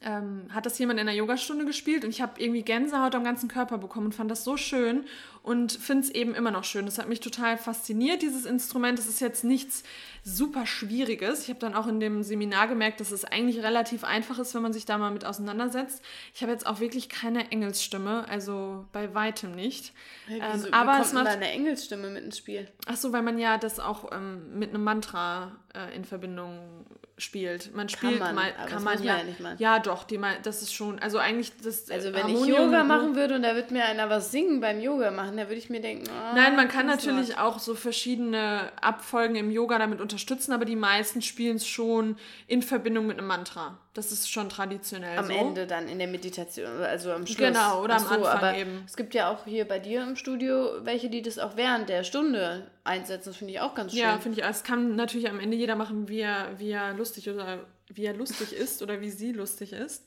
ähm, hat das jemand in einer Yogastunde gespielt und ich habe irgendwie Gänsehaut am ganzen Körper bekommen und fand das so schön und finde es eben immer noch schön. Das hat mich total fasziniert, dieses Instrument. Es ist jetzt nichts super Schwieriges. Ich habe dann auch in dem Seminar gemerkt, dass es eigentlich relativ einfach ist, wenn man sich da mal mit auseinandersetzt. Ich habe jetzt auch wirklich keine Engelsstimme, also bei weitem nicht. Hey, Ähm, wieso, aber aber es macht- macht eine Engelsstimme mit ins Spiel. Ach so, weil man ja das auch ähm, mit einem Mantra äh, in Verbindung spielt. Man spielt man, mal, kann man ja, ja nicht mal. ja doch, die mal, das ist schon, also eigentlich das Also äh, wenn ich Harmonium- Yoga machen würde und da wird mir einer was singen beim Yoga machen, da würde ich mir denken, oh, Nein, man kann natürlich auch so verschiedene Abfolgen im Yoga damit unterstützen, aber die meisten spielen es schon in Verbindung mit einem Mantra. Das ist schon traditionell am so. Ende dann in der Meditation, also am Schluss. Genau, oder am Ach so, Anfang aber eben. Es gibt ja auch hier bei dir im Studio welche, die das auch während der Stunde einsetzen. Das finde ich auch ganz schön. Ja, finde ich. Es kann natürlich am Ende jeder machen, wie er, wie er lustig oder wie er lustig ist oder wie sie lustig ist.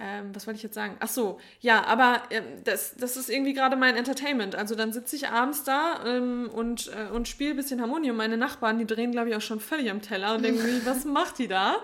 Ähm, was wollte ich jetzt sagen? Ach so, ja, aber ähm, das, das ist irgendwie gerade mein Entertainment. Also dann sitze ich abends da ähm, und, äh, und spiele ein bisschen Harmonium. Meine Nachbarn, die drehen, glaube ich, auch schon völlig am Teller und denken was macht die da?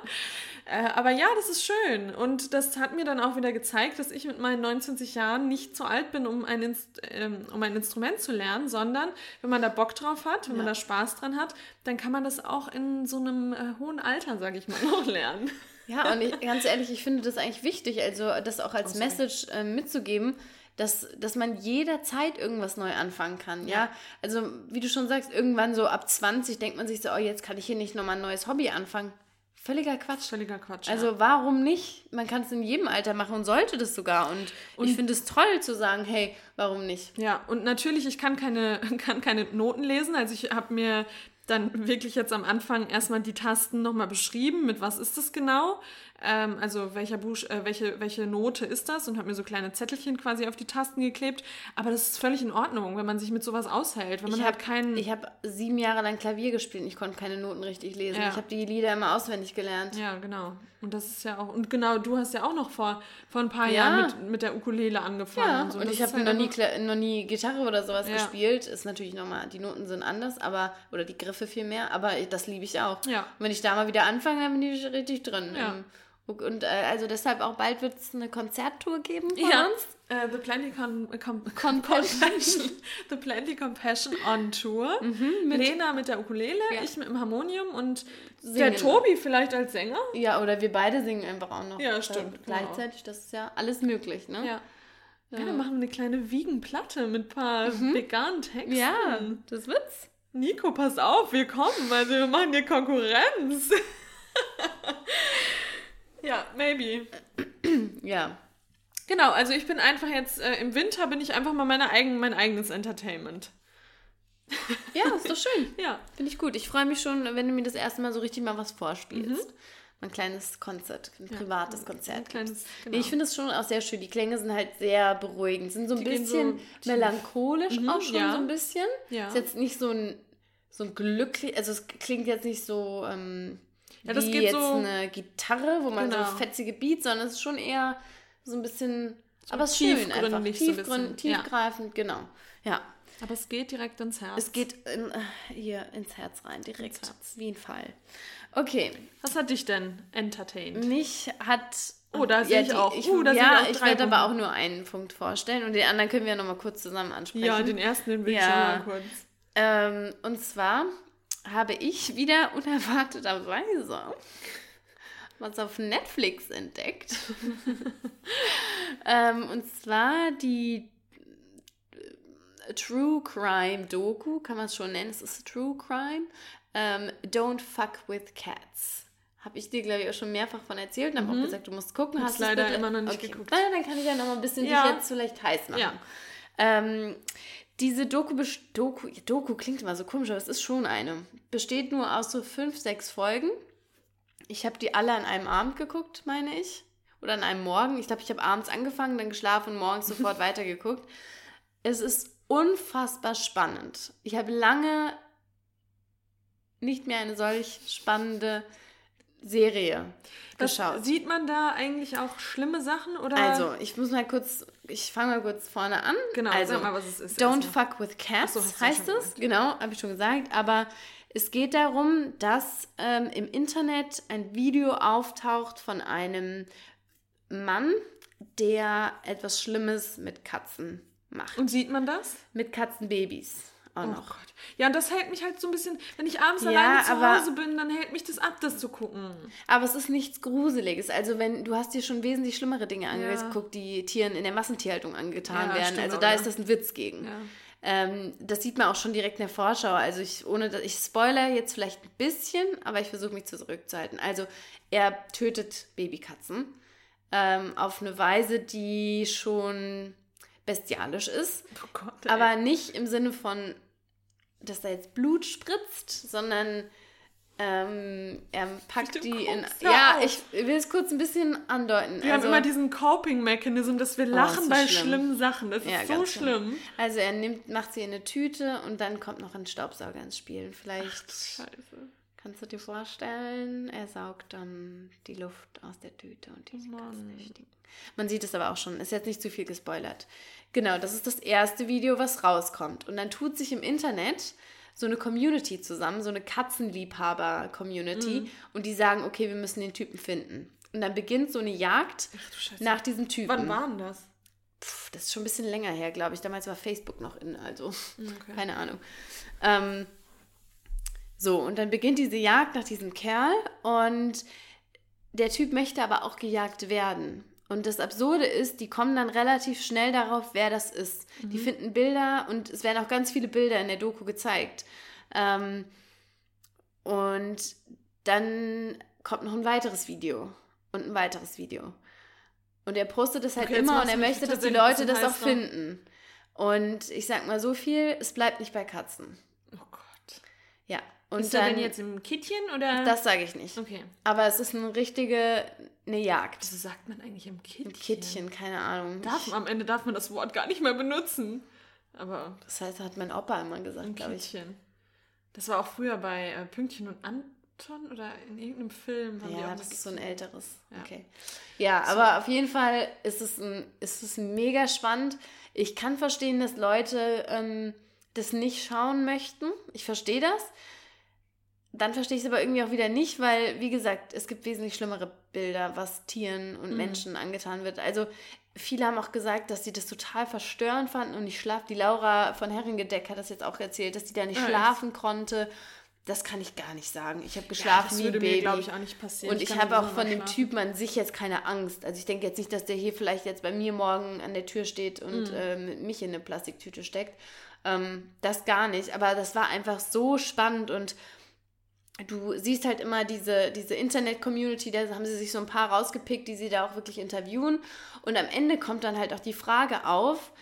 Äh, aber ja, das ist schön. Und das hat mir dann auch wieder gezeigt, dass ich mit meinen 29 Jahren nicht zu alt bin, um ein, Inst ähm, um ein Instrument zu lernen, sondern wenn man da Bock drauf hat, wenn man Ja. da Spaß dran hat, dann kann man das auch in so einem äh, hohen Alter, sage ich mal, noch lernen. Ja, und ich, ganz ehrlich, ich finde das eigentlich wichtig, also das auch als Oh. Message äh, mitzugeben, dass, dass man jederzeit irgendwas neu anfangen kann. Ja. Ja. also wie du schon sagst, irgendwann so ab 20 denkt man sich so, oh, jetzt kann ich hier nicht nochmal ein neues Hobby anfangen. Völliger Quatsch. Völliger Quatsch. Also ja. warum nicht? Man kann es in jedem Alter machen und sollte das sogar. Und, ich finde es toll zu sagen, hey, warum nicht? Ja, und natürlich, ich kann keine, kann keine Noten lesen. Also ich habe mir dann wirklich jetzt am Anfang erstmal die Tasten nochmal beschrieben, mit was ist das genau. Ähm, also welcher Buch, äh, welche, welche Note ist das und habe mir so kleine Zettelchen quasi auf die Tasten geklebt. Aber das ist völlig in Ordnung, wenn man sich mit sowas aushält. Wenn man ich halt habe keinen. ich hab sieben Jahre lang Klavier gespielt und ich konnte keine Noten richtig lesen. Ja. Ich habe die Lieder immer auswendig gelernt. Ja, genau. Und das ist ja auch. Und genau, du hast ja auch noch vor, vor ein paar Ja. Jahren mit, mit der Ukulele angefangen. Ja, und, so. und ich habe halt noch, nie noch nie Gitarre oder sowas Ja. gespielt. Ist natürlich nochmal, die Noten sind anders, aber, oder die Griffe viel mehr, aber das liebe ich auch. Ja. Und wenn ich da mal wieder anfange, dann bin ich richtig drin. Ja. Im- Und äh, also deshalb auch bald wird es eine Konzerttour geben von Ja. uns. Äh, The Plenty Con Com Compassion. Compassion. The Plenty Compassion on Tour. Lena mit der Ukulele, Ja. ich mit dem Harmonium und Singen. der Tobi vielleicht als Sänger. Ja, oder wir beide singen einfach auch noch. Ja, äh, stimmt, Gleichzeitig, das ist ja alles möglich, ne? Ja. Ja, dann machen wir eine kleine Wiegenplatte mit ein paar veganen Texten. Ja, das wird's. Nico, pass auf, wir kommen, also wir machen dir Konkurrenz. ja, maybe. Ja. Genau, also ich bin einfach jetzt, äh, im Winter bin ich einfach mal meine eigen, mein eigenes Entertainment. Ja, ist doch schön. Ja. Finde ich gut. Ich freue mich schon, wenn du mir das erste Mal so richtig mal was vorspielst. Mhm. Ein kleines Konzert, ein privates Konzert. Ein kleines, genau. Nee, ich finde es schon auch sehr schön. Die Klänge sind halt sehr beruhigend. Sind so ein Die bisschen so melancholisch Mhm, auch schon ja. so ein bisschen. Ja. Ist jetzt nicht so ein, so ein glücklich, also es klingt jetzt nicht so ähm, Ja, das wie jetzt so- eine Gitarre, wo man Genau. so fetzige Beats, sondern es ist schon eher so ein bisschen, aber es ist schön einfach. tiefgründig so ein bisschen, ja. tiefgreifend, genau. Ja. Aber es geht direkt ins Herz. Es geht in, äh, hier ins Herz rein, direkt. Ins Herz. Wie ein Fall. Okay, Was hat dich denn entertained? mich hat. Oh, da sehe ich die- auch. Ich, Uh, da ja, ich auch ich werde aber auch nur einen Punkt vorstellen und den anderen können wir nochmal kurz zusammen ansprechen. Ja, den ersten, den will ich Ja. schon mal kurz. Ähm, und zwar habe ich wieder unerwarteterweise was auf Netflix entdeckt. ähm, und zwar die äh, True Crime Doku, kann man es schon nennen, es ist True Crime. Ähm, Don't Fuck with Cats. Habe ich dir, glaube ich, auch schon mehrfach von erzählt und habe auch gesagt, du musst gucken. Hab's Hast leider bitte- immer noch nicht okay. geguckt. Na, dann kann ich ja noch mal ein bisschen Ja. dich jetzt vielleicht heiß machen. Ja. Ähm, diese Doku, Doku, Doku klingt immer so komisch, aber es ist schon eine. Besteht nur aus so fünf, sechs Folgen. Ich habe die alle an einem Abend geguckt, meine ich. Oder an einem Morgen. Ich glaube, ich habe abends angefangen, dann geschlafen und morgens sofort weitergeguckt. Es ist unfassbar spannend. Ich habe lange nicht mehr eine solch spannende Serie Was, geschaut. sieht man da eigentlich auch schlimme Sachen? Oder? Also, ich muss mal kurz, ich fange mal kurz vorne an. genau, also, sag mal, was es ist. Don't fuck with cats so, heißt es. Genau, habe ich schon gesagt. Aber es geht darum, dass ähm, im Internet ein Video auftaucht von einem Mann, der etwas Schlimmes mit Katzen macht. Und sieht man das? mit Katzenbabys auch Oh noch. Gott. Ja, und das hält mich halt so ein bisschen, wenn ich abends Ja, alleine zu aber- Hause bin, dann hält mich das ab, das zu gucken. Aber es ist nichts Gruseliges. Also wenn du hast dir schon wesentlich schlimmere Dinge Ja. angeguckt, die Tieren in der Massentierhaltung angetan Ja, werden. stimmt Also da ja. ist das ein Witz gegen. Ja. Ähm, das sieht man auch schon direkt in der Vorschau. Also ich, ohne dass ich spoiler jetzt vielleicht ein bisschen, aber ich versuche mich zurückzuhalten. Also er tötet Babykatzen ähm, auf eine Weise, die schon bestialisch ist. Oh Gott. Aber nicht im Sinne von, dass da jetzt Blut spritzt, sondern ähm, er packt die in. Ja, auf. ich will es kurz ein bisschen andeuten. wir haben immer diesen Coping-Mechanism, dass wir lachen ist so bei schlimm. schlimmen Sachen. Das Ja, ist so ganz schlimm. Also er nimmt, macht sie in eine Tüte und dann kommt noch ein Staubsauger ins Spiel. Vielleicht Scheiße. Kannst du dir vorstellen, er saugt dann die Luft aus der Tüte und diese Mann. Katzen stinken. Man sieht es aber auch schon, ist jetzt nicht zu viel gespoilert. Genau, das ist das erste Video, was rauskommt. Und dann tut sich im Internet so eine Community zusammen, so eine Katzenliebhaber-Community. Mhm. Und die sagen, okay, wir müssen den Typen finden. Und dann beginnt so eine Jagd nach diesem Typen. Wann war denn das? Pff, das ist schon ein bisschen länger her, glaube ich. Damals war Facebook noch in, also Okay. keine Ahnung. Ähm, so, und dann beginnt diese Jagd nach diesem Kerl und der Typ möchte aber auch gejagt werden. Und das Absurde ist, die kommen dann relativ schnell darauf, wer das ist. Die finden Bilder und es werden auch ganz viele Bilder in der Doku gezeigt. Ähm, und dann kommt noch ein weiteres Video und ein weiteres Video. Und er postet es halt Okay, immer und er möchte, dass die Leute das auch noch. finden. Und ich sag mal so viel, es bleibt nicht bei Katzen. Oh Gott. Ja. Und ist er dann, denn jetzt im Kittchen oder? das sage ich nicht. Okay. Aber es ist eine richtige eine Jagd. Wieso sagt man eigentlich im Kittchen? Ein Kittchen, keine Ahnung. Darf, am Ende darf man das Wort gar nicht mehr benutzen. Aber Das heißt, hat mein Opa immer gesagt, glaube ich. Kittchen. Das war auch früher bei äh, Pünktchen und Anton oder in irgendeinem Film. Haben die auch Ja, das ist so ein älteres. Ja. Okay. Ja, aber auf jeden Fall ist es, ein, ist es mega spannend. Ich kann verstehen, dass Leute ähm, das nicht schauen möchten. Ich verstehe das. Dann verstehe ich es aber irgendwie auch wieder nicht, weil, wie gesagt, es gibt wesentlich schlimmere Bilder, was Tieren und Mhm. Menschen angetan wird. Also viele haben auch gesagt, dass sie das total verstörend fanden und nicht schlafen. Die Laura von Herringedeck hat das jetzt auch erzählt, dass sie da nicht Ah, echt? schlafen konnte. Das kann ich gar nicht sagen. Ich habe Ja, geschlafen das wie ein Baby. glaube ich, auch nicht passieren. Und ich kann habe auch von dem schlafen. Typen an sich jetzt keine Angst. Also ich denke jetzt nicht, dass der hier vielleicht jetzt bei mir morgen an der Tür steht und Mhm. äh, mich in eine Plastiktüte steckt. Ähm, das gar nicht. Aber das war einfach so spannend und du siehst halt immer diese, diese Internet-Community, da haben sie sich so ein paar rausgepickt, die sie da auch wirklich interviewen. Und am Ende kommt dann halt auch die Frage auf,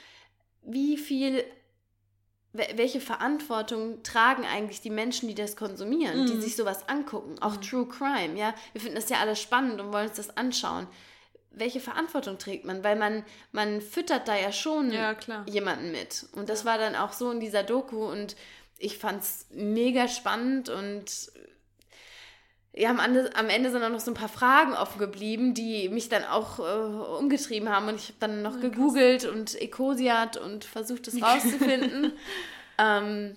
wie viel, wel- welche Verantwortung tragen eigentlich die Menschen, die das konsumieren, die Mhm. sich sowas angucken, auch True Crime, ja. Wir finden das ja alles spannend und wollen uns das anschauen. Welche Verantwortung trägt man? Weil man, man füttert da ja schon Ja, jemanden mit. Und das war dann auch so in dieser Doku und ich fand es mega spannend und ja, am Ende, am Ende sind auch noch so ein paar Fragen offen geblieben, die mich dann auch äh, umgetrieben haben und ich habe dann noch Ja, gegoogelt und Ecosiat und versucht es rauszufinden. ähm,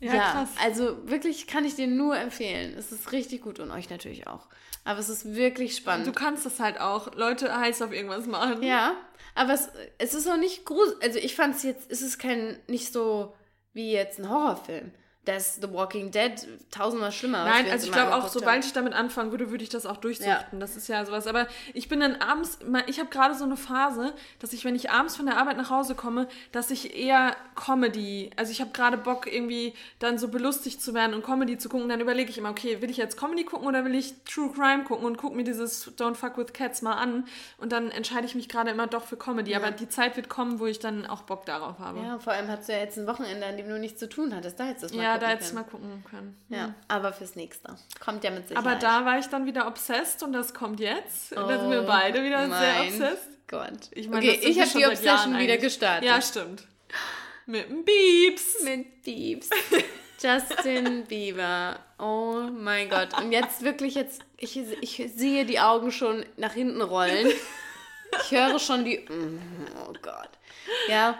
Ja, ja, krass. also wirklich kann ich dir nur empfehlen. Es ist richtig gut und euch natürlich auch. Aber es ist wirklich spannend. Du kannst das halt auch. Leute heiß auf irgendwas machen. Ja, aber es, es ist auch nicht gruselig. Also ich fand es jetzt, es ist kein, nicht so wie jetzt ein Horrorfilm. Das The Walking Dead tausendmal schlimmer. Nein, also ich glaube auch, sobald ich damit anfangen würde, würde ich das auch durchsuchten. Das ist ja sowas. Aber ich bin dann abends, ich habe gerade so eine Phase, dass ich, wenn ich abends von der Arbeit nach Hause komme, dass ich eher Comedy, also ich habe gerade Bock, irgendwie dann so belustigt zu werden und Comedy zu gucken. Dann überlege ich immer, okay, will ich jetzt Comedy gucken oder will ich True Crime gucken und gucke mir dieses Don't Fuck with Cats mal an. Und dann entscheide ich mich gerade immer doch für Comedy. Aber die Zeit wird kommen, wo ich dann auch Bock darauf habe. Ja, vor allem hast du ja jetzt ein Wochenende, an dem du nichts zu tun hattest. Da du es mal Ja, da jetzt können. mal gucken können. Ja, aber fürs nächste. Kommt ja mit Sicherheit. Aber da war ich dann wieder obsessed und das kommt jetzt. da sind wir Oh beide wieder sehr obsessed. Gott. Ich meine, okay, ich habe schon die Obsession wieder gestartet. Ja, stimmt. Mit dem Beeps. Mit Biebs. Justin Bieber. Oh mein Gott. Und jetzt wirklich, jetzt, ich, ich sehe die Augen schon nach hinten rollen. Ich höre schon die. Oh Gott. Ja.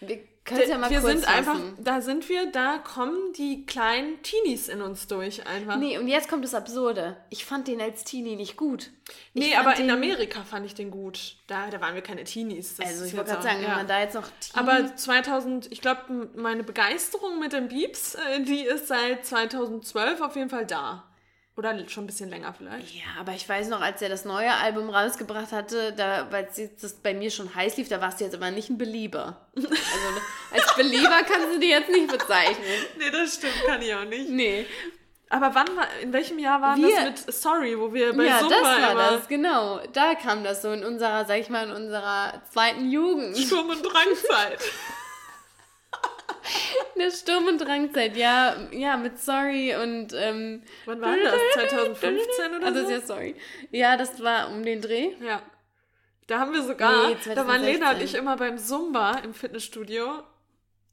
Wir können es ja mal wir kurz sind einfach, fassen. da sind wir, da kommen die kleinen Teenies in uns durch einfach. Nee, und jetzt kommt das Absurde. Ich fand den als Teenie nicht gut. Ich Nee, aber in Amerika fand ich den gut. Da, da waren wir keine Teenies. Das Also, ich wollte gerade sagen, ja. wenn man da jetzt noch Teenie. Aber 2000, ich glaube, meine Begeisterung mit den Beeps, äh, die ist seit 2012 auf jeden Fall da. Oder schon ein bisschen länger vielleicht. Ja, aber ich weiß noch, als er das neue Album rausgebracht hatte, da, weil es jetzt das bei mir schon heiß lief, da warst du jetzt aber nicht ein Belieber. Also als Belieber kannst du die jetzt nicht bezeichnen. Nee, das stimmt, kann ich auch nicht. Nee. Aber wann war, in welchem Jahr war Wir- das mit Sorry, wo wir bei ja, Zumba das war immer das, genau. Da kam das so in unserer, sag ich mal, in unserer zweiten Jugend. Sturm- und Drangzeit. In der Sturm- und Drangzeit, ja, ja, mit Sorry und, ähm, Wann war das? 2015 oder also so? ist ja Sorry. Ja, das war um den Dreh. Ja. Da haben wir sogar, Nee, da waren Lena und 2016. ich immer beim Zumba im Fitnessstudio.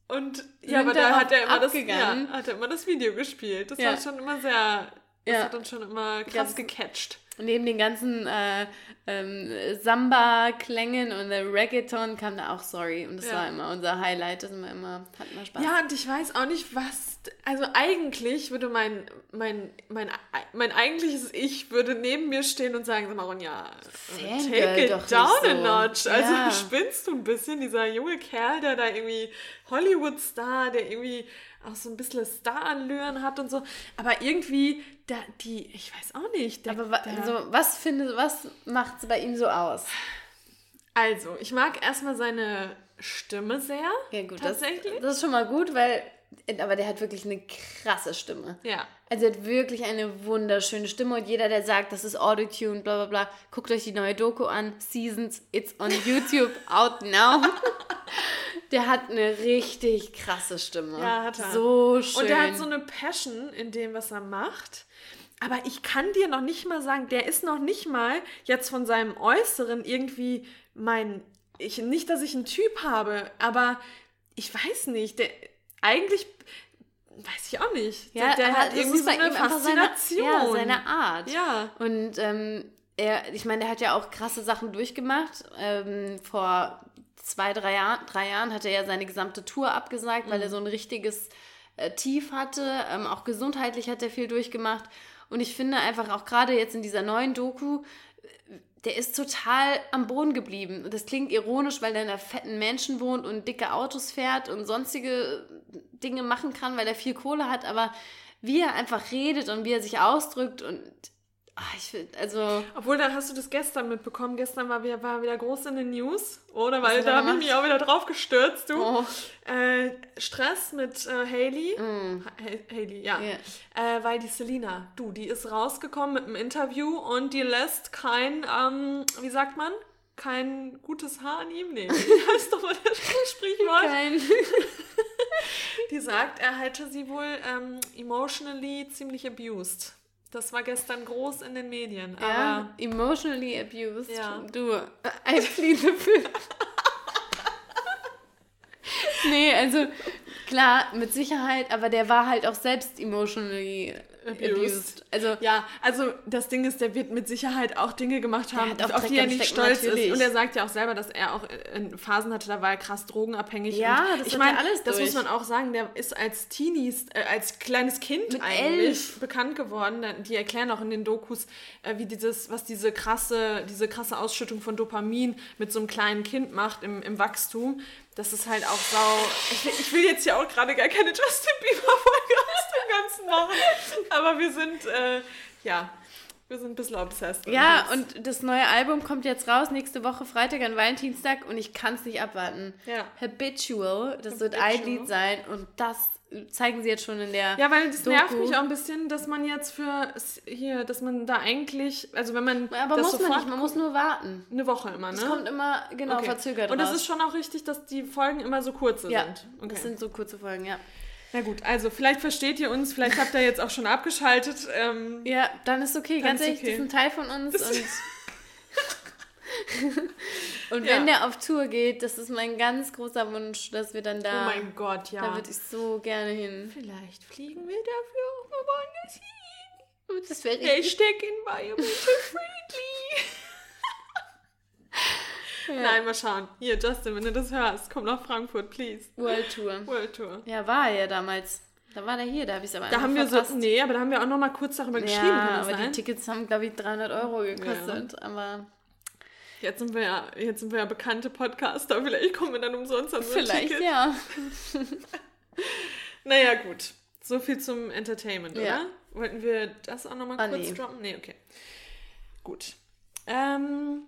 Und ja, Sind aber da hat er immer das, ja, hat er immer das Video gespielt. Das Ja. war schon immer sehr, das Ja. hat uns schon immer krass Ganz- gecatcht. Neben den ganzen äh, ähm, Samba-Klängen und der Reggaeton kam da auch Sorry. Und das Ja. war immer unser Highlight. Das immer, immer, hat immer Spaß. Ja, und ich weiß auch nicht, was. Also eigentlich würde mein, mein, mein, mein eigentliches Ich würde neben mir stehen und sagen, sag mal, Ronja, Fangirl take it down so. a notch. Also Ja. spinnst du ein bisschen, dieser junge Kerl, der da irgendwie Hollywood-Star, der irgendwie auch so ein bisschen Star-Allüren hat und so. Aber irgendwie, da, die, ich weiß auch nicht. Der, Aber wa der, so, was findest was macht es bei ihm so aus? also, ich mag erstmal seine Stimme sehr. Ja, gut, das, tatsächlich. das ist schon mal gut, weil. Aber der hat wirklich eine krasse Stimme. ja. Also er hat wirklich eine wunderschöne Stimme und jeder, der sagt, das ist Autotune, bla bla bla, guckt euch die neue Doku an, Seasons, it's on YouTube, out now. Der hat eine richtig krasse Stimme. Ja, hat er. So schön. Und er hat so eine Passion in dem, was er macht. aber ich kann dir noch nicht mal sagen, der ist noch nicht mal jetzt von seinem Äußeren irgendwie mein, ich, nicht, dass ich einen Typ habe, aber ich weiß nicht, der, eigentlich weiß ich auch nicht. Ja, der, der hat irgendwie so eine Faszination. Seine, ja, seine Art. Ja. Und ähm, er, ich meine, der hat ja auch krasse Sachen durchgemacht. Ähm, vor zwei, drei, Jahr, drei Jahren hat er ja seine gesamte Tour abgesagt, weil er so ein richtiges äh, Tief hatte. Ähm, auch gesundheitlich hat er viel durchgemacht. Und ich finde einfach auch gerade jetzt in dieser neuen Doku, der ist total am Boden geblieben. Und das klingt ironisch, weil er in einer fetten Menschen wohnt und dicke Autos fährt und sonstige Dinge machen kann, weil er viel Kohle hat. Aber wie er einfach redet und wie er sich ausdrückt und ach, ich finde, also Obwohl, da hast du das gestern mitbekommen. Gestern war wieder, war wieder groß in den News, oder? Weil da habe ich mich auch wieder drauf gestürzt, du. Oh. Äh, Stress mit äh, Haley. Mm. Ha- Haley, ja. Ja. Äh, weil die Selina, du, die ist rausgekommen mit einem Interview und die lässt kein, ähm, wie sagt man? Kein gutes Haar an ihm? Nee, wie heißt doch mal das Sprichwort? kein. Die sagt, er hätte sie wohl ähm, emotionally ziemlich abused. Das war gestern groß in den Medien. Ja, emotionally abused. Ja. Du, I plead the fifth. nee, also klar, mit Sicherheit, aber der war halt auch selbst emotionally abused. Abused. Also, Ja, also das Ding ist, der wird mit Sicherheit auch Dinge gemacht haben, auf Dreck die er nicht stolz natürlich. ist. Und er sagt ja auch selber, dass er auch in Phasen hatte, da war er krass drogenabhängig. Ja, das ich meine, alles das durch. muss man auch sagen, der ist als Teenies, äh, als kleines Kind Mit eigentlich elf. bekannt geworden. Die erklären auch in den Dokus, äh, wie dieses, was diese krasse, diese krasse Ausschüttung von Dopamin mit so einem kleinen Kind macht im, im Wachstum. Das ist halt auch sau. Ich will, ich will jetzt ja auch gerade gar keine Justin Bieber-Folge Ganzen machen. Aber wir sind, äh, ja, wir sind ein bisschen obsessed. ja, und das neue Album kommt jetzt raus, nächste Woche Freitag an Valentinstag und ich kann es nicht abwarten. Ja. Habitual, das wird Habitual. ein Lied sein und das zeigen sie jetzt schon in der Ja, weil das nervt Doku. mich auch ein bisschen, dass man jetzt für hier, dass man da eigentlich, also wenn man Aber das muss man nicht, man muss nur warten. eine Woche immer, ne? Es kommt immer, genau, Okay. verzögert Und es ist schon auch richtig, dass die Folgen immer so kurze ja, sind. Okay. das sind so kurze Folgen, ja. Na gut, also vielleicht versteht ihr uns, vielleicht habt ihr jetzt auch schon abgeschaltet. Ähm, Ja, dann ist okay, Dann ganz ist ehrlich, okay. das ist ein Teil von uns und, und Ja. wenn der auf Tour geht, das ist mein ganz großer Wunsch, dass wir dann oh da, mein Gott, ja. da würde ich so gerne hin. vielleicht fliegen wir dafür auch mal woanders hin. Das wäre richtig. Hashtag environmental friendly. Nein, mal schauen. Hier, Justin, wenn du das hörst, komm nach Frankfurt, please. World Tour. World Tour. Ja, war er ja damals. Da war der hier, da habe ich es aber Da haben wir verpasst. so, nee, aber da haben wir auch noch mal kurz darüber geschrieben, ja, das aber sein? die Tickets haben, glaube ich, 300 Euro gekostet. Aber Jetzt sind wir ja, jetzt sind wir ja bekannte Podcaster, vielleicht kommen wir dann umsonst an so vielleicht, Ticket. ja. Naja, gut. So viel zum Entertainment, Ja. oder? Wollten wir das auch noch mal Ah, kurz nee. droppen? Nee, okay. Gut. Ähm,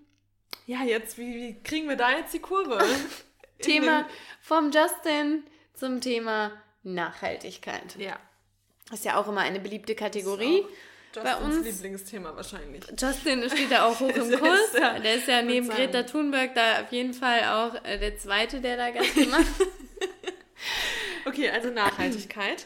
ja, jetzt, wie, wie kriegen wir da jetzt die Kurve? Thema vom Justin zum Thema Nachhaltigkeit. Ja. Ist ja auch immer eine beliebte Kategorie. Bei Bei uns Lieblingsthema wahrscheinlich. Justin steht da auch hoch im Kurs. ja- Der ist ja neben würd Greta. Thunberg da auf jeden Fall auch äh, der Zweite, der da Gast gemacht Okay, also Nachhaltigkeit.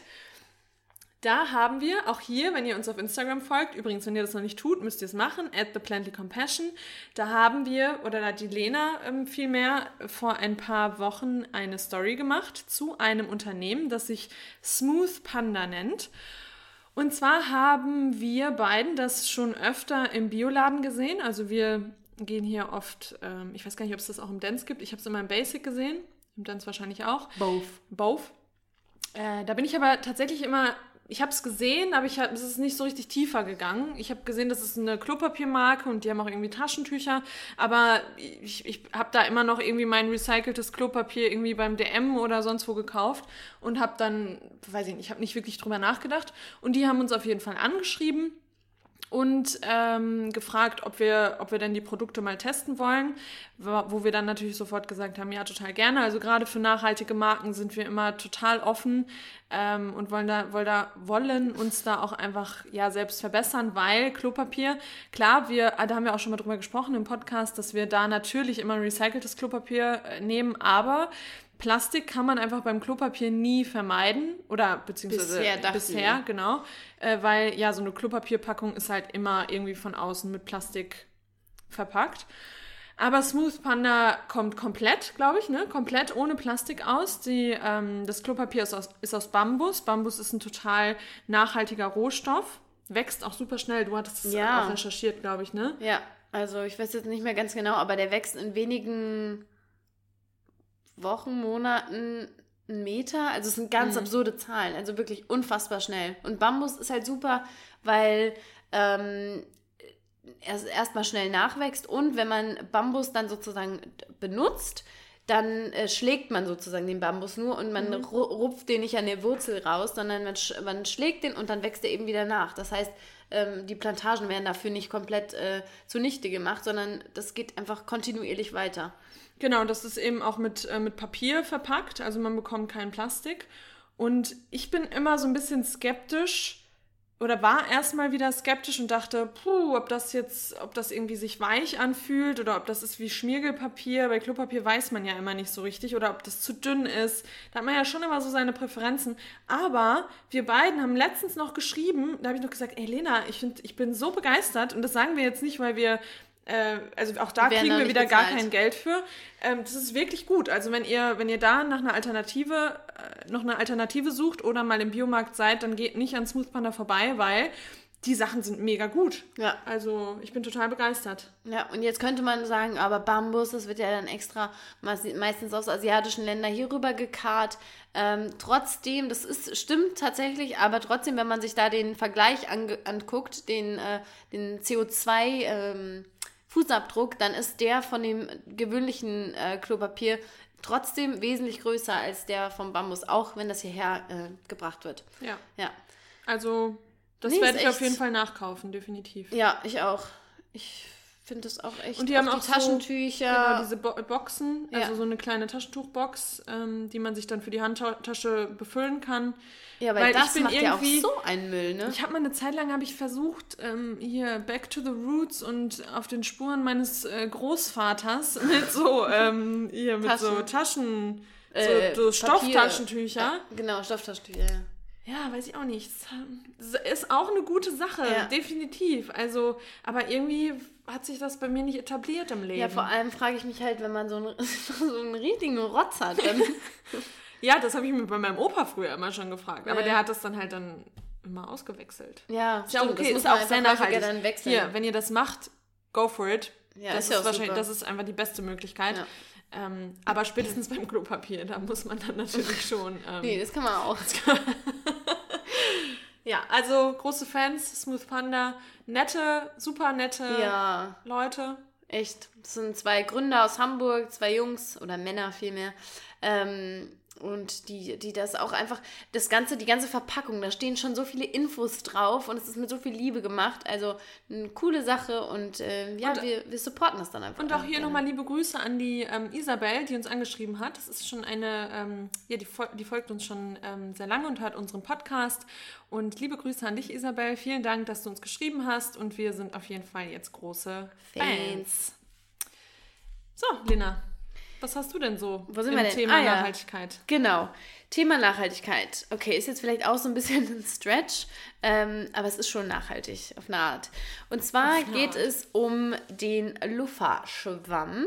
Da haben wir auch hier, wenn ihr uns auf Instagram folgt, übrigens, wenn ihr das noch nicht tut, müsst ihr es machen, at the Plantly Compassion. Da haben wir, oder da hat die Lena ähm, vielmehr vor ein paar Wochen eine Story gemacht zu einem Unternehmen, das sich Smooth Panda nennt. Und zwar haben wir beiden das schon öfter im Bioladen gesehen. Also wir gehen hier oft, ähm, ich weiß gar nicht, ob es das auch im Dance gibt. Ich habe es immer im Basic gesehen, im Dance wahrscheinlich auch. Both. Both. Äh, da bin ich aber tatsächlich immer, ich habe es gesehen, aber ich hab, es ist nicht so richtig tiefer gegangen. Ich habe gesehen, das ist eine Klopapiermarke und die haben auch irgendwie Taschentücher, aber ich, ich habe da immer noch irgendwie mein recyceltes Klopapier irgendwie beim DM oder sonst wo gekauft und habe dann, weiß ich nicht, ich habe nicht wirklich drüber nachgedacht. Und die haben uns auf jeden Fall angeschrieben und ähm, gefragt, ob wir, ob wir denn die Produkte mal testen wollen, wo wir dann natürlich sofort gesagt haben, ja, total gerne. Also gerade für nachhaltige Marken sind wir immer total offen ähm, und wollen da, wollen da, wollen uns da auch einfach ja selbst verbessern, weil Klopapier, klar, wir, da haben wir auch schon mal drüber gesprochen im Podcast, dass wir da natürlich immer recyceltes Klopapier äh, nehmen, aber Plastik kann man einfach beim Klopapier nie vermeiden oder beziehungsweise Bisher, bisher wir. genau, äh, weil ja so eine Klopapierpackung ist halt immer irgendwie von außen mit Plastik verpackt. Aber Smooth Panda kommt komplett, glaube ich, ne? Komplett ohne Plastik aus. Die, ähm, das Klopapier ist aus, ist aus Bambus. Bambus ist ein total nachhaltiger Rohstoff. Wächst auch super schnell. Du hattest es Ja. auch recherchiert, glaube ich, ne? Ja, also ich weiß jetzt nicht mehr ganz genau, aber der wächst in wenigen Wochen, Monaten einen Meter. Also es sind ganz absurde Zahlen, also wirklich unfassbar schnell. Und Bambus ist halt super, weil ähm, er erstmal schnell nachwächst und wenn man Bambus dann sozusagen benutzt, dann äh, schlägt man sozusagen den Bambus nur und man ru rupft den nicht an der Wurzel raus, sondern man, sch man schlägt den und dann wächst er eben wieder nach. Das heißt, ähm, die Plantagen werden dafür nicht komplett äh, zunichte gemacht, sondern das geht einfach kontinuierlich weiter. Genau, das ist eben auch mit, äh, mit Papier verpackt, also man bekommt kein Plastik. Und ich bin immer so ein bisschen skeptisch oder war erstmal wieder skeptisch und dachte, puh, ob das jetzt, ob das irgendwie sich weich anfühlt oder ob das ist wie Schmiergelpapier. Bei Klopapier weiß man ja immer nicht so richtig oder ob das zu dünn ist. Da hat man ja schon immer so seine Präferenzen. Aber wir beiden haben letztens noch geschrieben, da habe ich noch gesagt, ey Lena, ich, find, ich bin so begeistert und das sagen wir jetzt nicht, weil wir also auch da kriegen wir wieder gar bezahlt. kein Geld für. Ähm, das ist wirklich gut. Also wenn ihr, wenn ihr da nach einer Alternative, äh, noch eine Alternative sucht oder mal im Biomarkt seid, dann geht nicht an Smooth Panda vorbei, weil die Sachen sind mega gut. Ja. Also ich bin total begeistert. Ja, und jetzt könnte man sagen, aber Bambus, das wird ja dann extra meist- meistens aus asiatischen Ländern hier rüber gekarrt. Ähm, trotzdem, das ist, stimmt tatsächlich, aber trotzdem, wenn man sich da den Vergleich anguckt, den, äh, den CO2 ähm, Fußabdruck, dann ist der von dem gewöhnlichen äh, Klopapier trotzdem wesentlich größer als der vom Bambus, auch wenn das hierher äh, gebracht wird. Ja. Ja. Also das Nee, werde ich auf echt- jeden Fall nachkaufen, definitiv. Ja, ich auch. Ich finde das auch echt. Und die haben auch die so- Taschentücher. Genau, diese Bo Boxen, Ja. also so eine kleine Taschentuchbox, ähm, die man sich dann für die Handtasche befüllen kann. Ja, weil, Weil ich das bin macht ja auch irgendwie- so einen Müll, ne? Ich habe mal eine Zeit lang habe ich versucht, ähm, hier Back to the Roots und auf den Spuren meines äh, Großvaters mit so ähm, hier mit so Taschen, Äh, so, so. Stofftaschentücher. Ja, genau, Stofftaschentücher, ja. Ja, weiß ich auch nicht. Das ist auch eine gute Sache, Ja. definitiv. Also, aber irgendwie hat sich das bei mir nicht etabliert im Leben. Ja, vor allem frage ich mich halt, wenn man so einen, so einen richtigen Rotz hat. Dann, Ja, das habe ich mir bei meinem Opa früher immer schon gefragt. Aber Ja. der hat das dann halt dann immer ausgewechselt. ja, Ist ja stimmt, das okay, muss ist man auch sehr nachhaltig. Dann wechseln. Hier, wenn ihr das macht, go for it. Ja, das ist ja wahrscheinlich, super. das ist einfach die beste Möglichkeit. Ja. Ähm, aber spätestens beim Klopapier, da muss man dann natürlich schon. Ähm, nee, das kann man auch. Ja, also große Fans, Smooth Panda, nette, super nette Ja, Leute. echt. Das sind zwei Gründer aus Hamburg, zwei Jungs oder Männer vielmehr. Ähm, und die, die das auch einfach, das ganze, die ganze Verpackung, da stehen schon so viele Infos drauf und es ist mit so viel Liebe gemacht. Also eine coole Sache und äh, ja, Und- wir, wir supporten das dann einfach. Und auch hier nochmal liebe Grüße an die ähm, Isabel, die uns angeschrieben hat. Das ist schon eine, ähm, ja, die, die folgt uns schon ähm, sehr lange und hört unseren Podcast. Und liebe Grüße an dich, Isabel. Vielen Dank, dass du uns geschrieben hast. Und wir sind auf jeden Fall jetzt große Fans. Fans. So, Lena, was hast du denn so Wo sind im wir denn? Thema Ah, ja. Nachhaltigkeit? Genau. Thema Nachhaltigkeit. Okay, ist jetzt vielleicht auch so ein bisschen ein Stretch, ähm, aber es ist schon nachhaltig auf eine Art. Und zwar geht Art. es um den Luffa-Schwamm.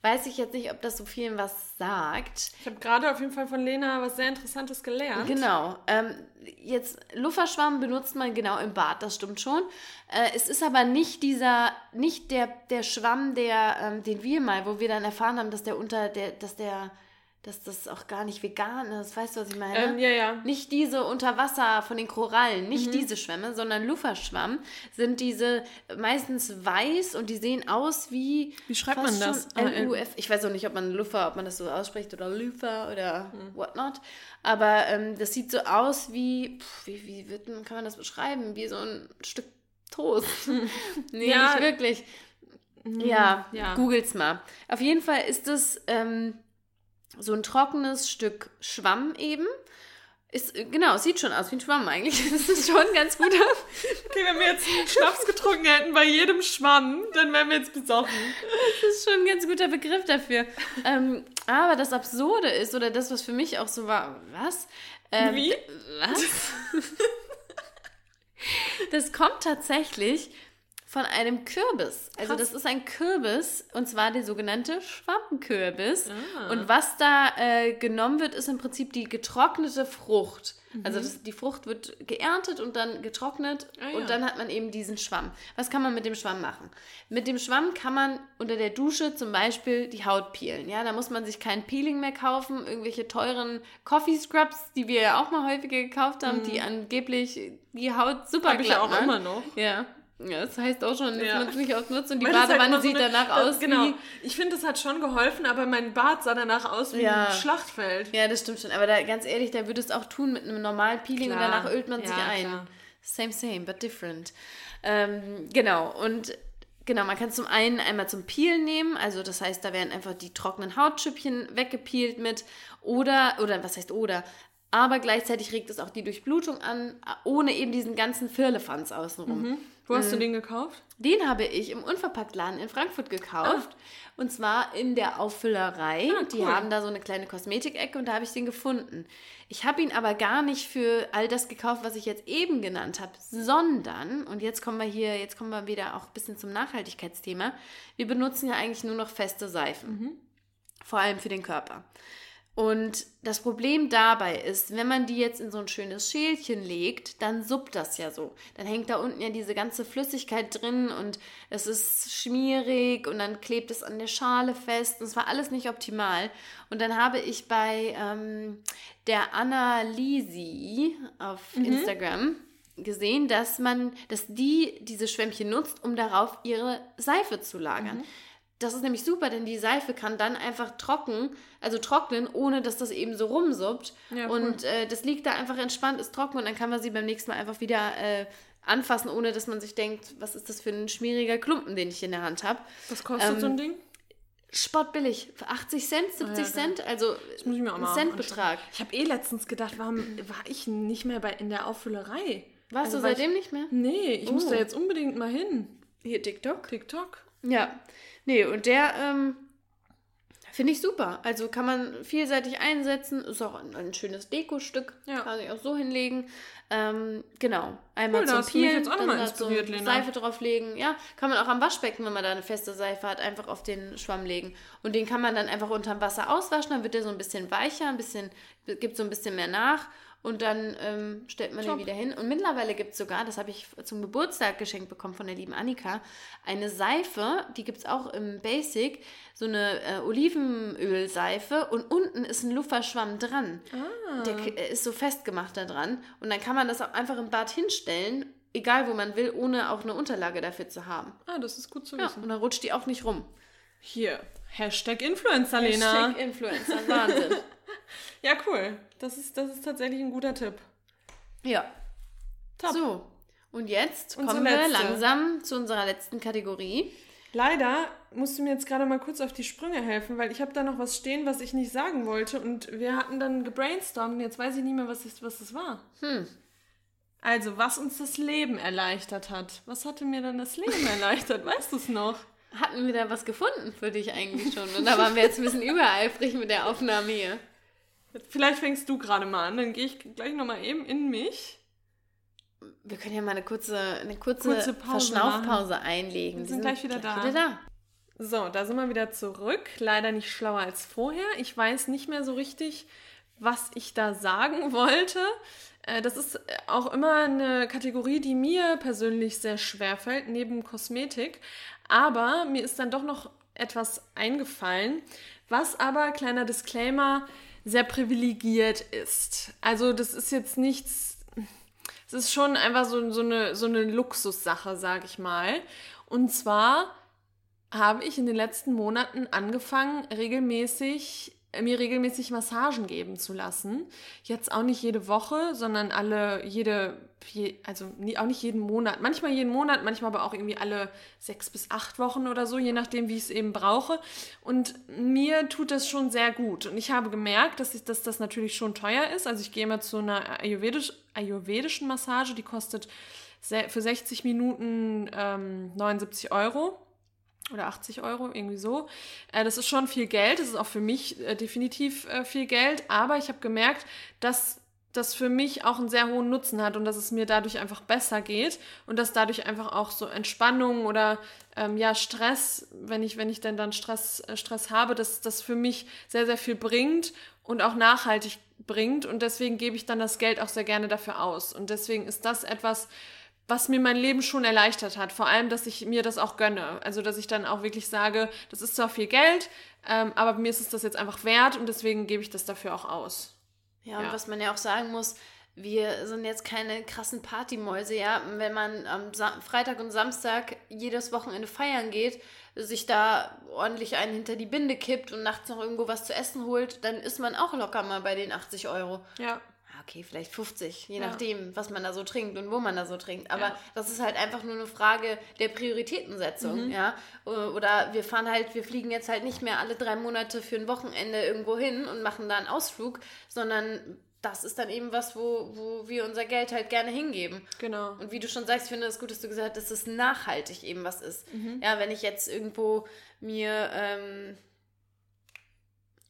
Weiß ich jetzt nicht, ob das so vielen was sagt. Ich habe gerade auf jeden Fall von Lena was sehr Interessantes gelernt. Genau. Ähm, jetzt Lufferschwamm benutzt man genau im Bad, das stimmt schon. Äh, es ist aber nicht dieser, nicht der, der Schwamm, der, ähm, den wir mal, wo wir dann erfahren haben, dass der unter, der, dass der, dass das auch gar nicht vegan ist. Weißt du, was ich meine? Ähm, ja, ja. Nicht diese unter Wasser von den Korallen, Mhm. nicht diese Schwämme, sondern Lufferschwamm sind diese meistens weiß und die sehen aus wie. Wie schreibt man das? schon Ah, äh, LUF. Ich weiß auch nicht, ob man Luffer, ob man das so ausspricht oder Lufer oder Mhm. whatnot. Aber ähm, das sieht so aus wie, pff, wie, wie wird, kann man das beschreiben? Wie so ein Stück Toast. nee, Ja. nicht wirklich. Ja, ja. googelt's mal. Auf jeden Fall ist es ähm, so ein trockenes Stück Schwamm eben. Ist, äh, genau, es sieht schon aus wie ein Schwamm eigentlich. Das ist schon ein ganz guter. Okay, wenn wir jetzt einen Schnaps getrunken hätten bei jedem Schwamm, dann wären wir jetzt besoffen. Das ist schon ein ganz guter Begriff dafür. ähm, aber das Absurde ist, oder das, was für mich auch so war, was? Ähm, Wie? Was? das kommt tatsächlich von einem Kürbis. Also Krass. das ist ein Kürbis und zwar der sogenannte Schwammkürbis. Ah. Und was da äh, genommen wird, ist im Prinzip die getrocknete Frucht. Mhm. Also das, die Frucht wird geerntet und dann getrocknet Ah, ja. und dann hat man eben diesen Schwamm. Was kann man mit dem Schwamm machen? Mit dem Schwamm kann man unter der Dusche zum Beispiel die Haut peelen. Ja, da muss man sich kein Peeling mehr kaufen, irgendwelche teuren Coffee Scrubs, die wir ja auch mal häufiger gekauft haben, die angeblich die Haut super Mhm. Hab ich ja glatt auch machen. immer noch. Ja. Ja, das heißt auch schon, dass Ja. man es nicht ausnutzt und die Weil halt Badewanne so sieht eine- danach das, aus Genau. wie... Ich finde, das hat schon geholfen, aber mein Bart sah danach aus wie Ja. ein Schlachtfeld. Ja, das stimmt schon. Aber da, ganz ehrlich, da würde es auch tun mit einem normalen Peeling und Klar. danach ölt man sich Ja, ein. klar. Same, same, but different. Ähm, genau, und genau, man kann zum einen einmal zum Peelen nehmen, also das heißt, da werden einfach die trockenen Hautschüppchen weggepeelt mit oder, oder was heißt oder, aber gleichzeitig regt es auch die Durchblutung an, ohne eben diesen ganzen Firlefanz außenrum. Wo hast du den gekauft? Den habe ich im Unverpacktladen in Frankfurt gekauft. Und zwar in der Auffüllerei. Ah, Die cool. haben da so eine kleine Kosmetikecke und da habe ich den gefunden. Ich habe ihn aber gar nicht für all das gekauft, was ich jetzt eben genannt habe, sondern, und jetzt kommen wir hier, jetzt kommen wir wieder auch ein bisschen zum Nachhaltigkeitsthema. Wir benutzen ja eigentlich nur noch feste Seifen. Vor allem für den Körper. Und das Problem dabei ist, wenn man die jetzt in so ein schönes Schälchen legt, dann suppt das ja so. Dann hängt da unten ja diese ganze Flüssigkeit drin und es ist schmierig und dann klebt es an der Schale fest. Und es war alles nicht optimal. Und dann habe ich bei ähm, der Anna Lisi auf Instagram gesehen, dass man, dass die diese Schwämmchen nutzt, um darauf ihre Seife zu lagern. Das ist nämlich super, denn die Seife kann dann einfach trocken, also trocknen, ohne dass das eben so rumsuppt. Ja, cool. und äh, das liegt da einfach entspannt, ist trocken und dann kann man sie beim nächsten Mal einfach wieder äh, anfassen, ohne dass man sich denkt, was ist das für ein schmieriger Klumpen, den ich in der Hand habe. Was kostet Ähm, so ein Ding? Spottbillig, für 80 Cent, 70 Ah, ja, Cent, also muss ich ein Centbetrag. Ich habe eh letztens gedacht, warum war ich nicht mehr bei, in der Auffüllerei? Warst Also, du seitdem nicht mehr? Ich, nee, ich muss Oh. da jetzt unbedingt mal hin. Hier TikTok? TikTok. Ja, nee, und der ähm, finde ich super. Also kann man vielseitig einsetzen, ist auch ein, ein schönes Dekostück, Ja. kann ich auch so hinlegen. Ähm, genau, einmal Cool, zum Peelen, dann Lena. Seife drauflegen. Ja, kann man auch am Waschbecken, wenn man da eine feste Seife hat, einfach auf den Schwamm legen. Und den kann man dann einfach unterm Wasser auswaschen, dann wird der so ein bisschen weicher, ein bisschen, gibt so ein bisschen mehr nach. Und dann ähm, stellt man Top. den wieder hin. Und mittlerweile gibt es sogar, das habe ich zum Geburtstag geschenkt bekommen von der lieben Annika, eine Seife, die gibt es auch im Basic, so eine äh, Olivenölseife und unten ist ein Lufferschwamm dran. Ah. Der äh, ist so festgemacht da dran. Und dann kann man das auch einfach im Bad hinstellen, egal wo man will, ohne auch eine Unterlage dafür zu haben. Ah, das ist gut zu Ja, wissen. und dann rutscht die auch nicht rum. Hier, Hashtag Influencer, Lena. Hashtag Influencer, Wahnsinn. Ja, cool. Das ist, das ist tatsächlich ein guter Tipp. ja. Top. So, und jetzt Unsere kommen wir letzte. langsam zu unserer letzten Kategorie. Leider musst du mir jetzt gerade mal kurz auf die Sprünge helfen, weil ich habe da noch was stehen, was ich nicht sagen wollte und wir hatten dann gebrainstormt und jetzt weiß ich nicht mehr, was es was das war. Hm. Also, was uns das Leben erleichtert hat. Was hatte mir dann das Leben erleichtert? Weißt du es noch? Hatten wir da was gefunden für dich eigentlich schon? Und da waren wir jetzt ein bisschen übereifrig mit der Aufnahme hier. Vielleicht fängst du gerade mal an, dann gehe ich gleich nochmal eben in mich. Wir können ja mal eine kurze, eine kurze, Kurze Pause Verschnaufpause einlegen. Wir sind gleich wieder da. Wieder da. So, da sind wir wieder zurück. Leider nicht schlauer als vorher. Ich weiß nicht mehr so richtig, was ich da sagen wollte. Äh, Das ist auch immer eine Kategorie, die mir persönlich sehr schwer fällt, neben Kosmetik. Aber mir ist dann doch noch etwas eingefallen, was aber, kleiner Disclaimer, sehr privilegiert ist. Also das ist jetzt nichts, es ist schon einfach so, so, eine, so eine Luxussache, sag ich mal. Und zwar habe ich in den letzten Monaten angefangen, regelmäßig mir regelmäßig Massagen geben zu lassen. Jetzt auch nicht jede Woche, sondern alle, jede, also auch nicht jeden Monat. Manchmal jeden Monat, manchmal aber auch irgendwie alle sechs bis acht Wochen oder so, je nachdem, wie ich es eben brauche. Und mir tut das schon sehr gut. Und ich habe gemerkt, dass, ich, dass das natürlich schon teuer ist. Also ich gehe immer zu einer Ayurvedisch, ayurvedischen Massage, die kostet für 60 Minuten ähm, 79 Euro oder 80 Euro, irgendwie so. Äh, das ist schon viel Geld, das ist auch für mich äh, definitiv äh, viel Geld, aber ich habe gemerkt, dass das für mich auch einen sehr hohen Nutzen hat und dass es mir dadurch einfach besser geht und dass dadurch einfach auch so Entspannung oder ähm, ja Stress, wenn ich wenn ich denn dann Stress äh, Stress habe, dass das für mich sehr sehr viel bringt und auch nachhaltig bringt. Und deswegen gebe ich dann das Geld auch sehr gerne dafür aus. Und deswegen ist das etwas was mir mein Leben schon erleichtert hat. Vor allem, dass ich mir das auch gönne. Also, dass ich dann auch wirklich sage, das ist zwar viel Geld, ähm, aber mir ist es das jetzt einfach wert und deswegen gebe ich das dafür auch aus. Ja, und ja. was man ja auch sagen muss, wir sind jetzt keine krassen Partymäuse, ja. Wenn man am Sa Freitag und Samstag jedes Wochenende feiern geht, sich da ordentlich einen hinter die Binde kippt und nachts noch irgendwo was zu essen holt, dann ist man auch locker mal bei den 80 Euro. Ja okay, vielleicht 50, je ja. nachdem, was man da so trinkt und wo man da so trinkt. Aber ja. das ist halt einfach nur eine Frage der Prioritätensetzung, mhm. ja. Oder wir fahren halt, wir fliegen jetzt halt nicht mehr alle drei Monate für ein Wochenende irgendwo hin und machen da einen Ausflug, sondern das ist dann eben was, wo, wo wir unser Geld halt gerne hingeben. Genau. Und wie du schon sagst, ich finde es gut, dass du gesagt hast, dass es nachhaltig eben was ist. Mhm. Ja, wenn ich jetzt irgendwo mir, ähm,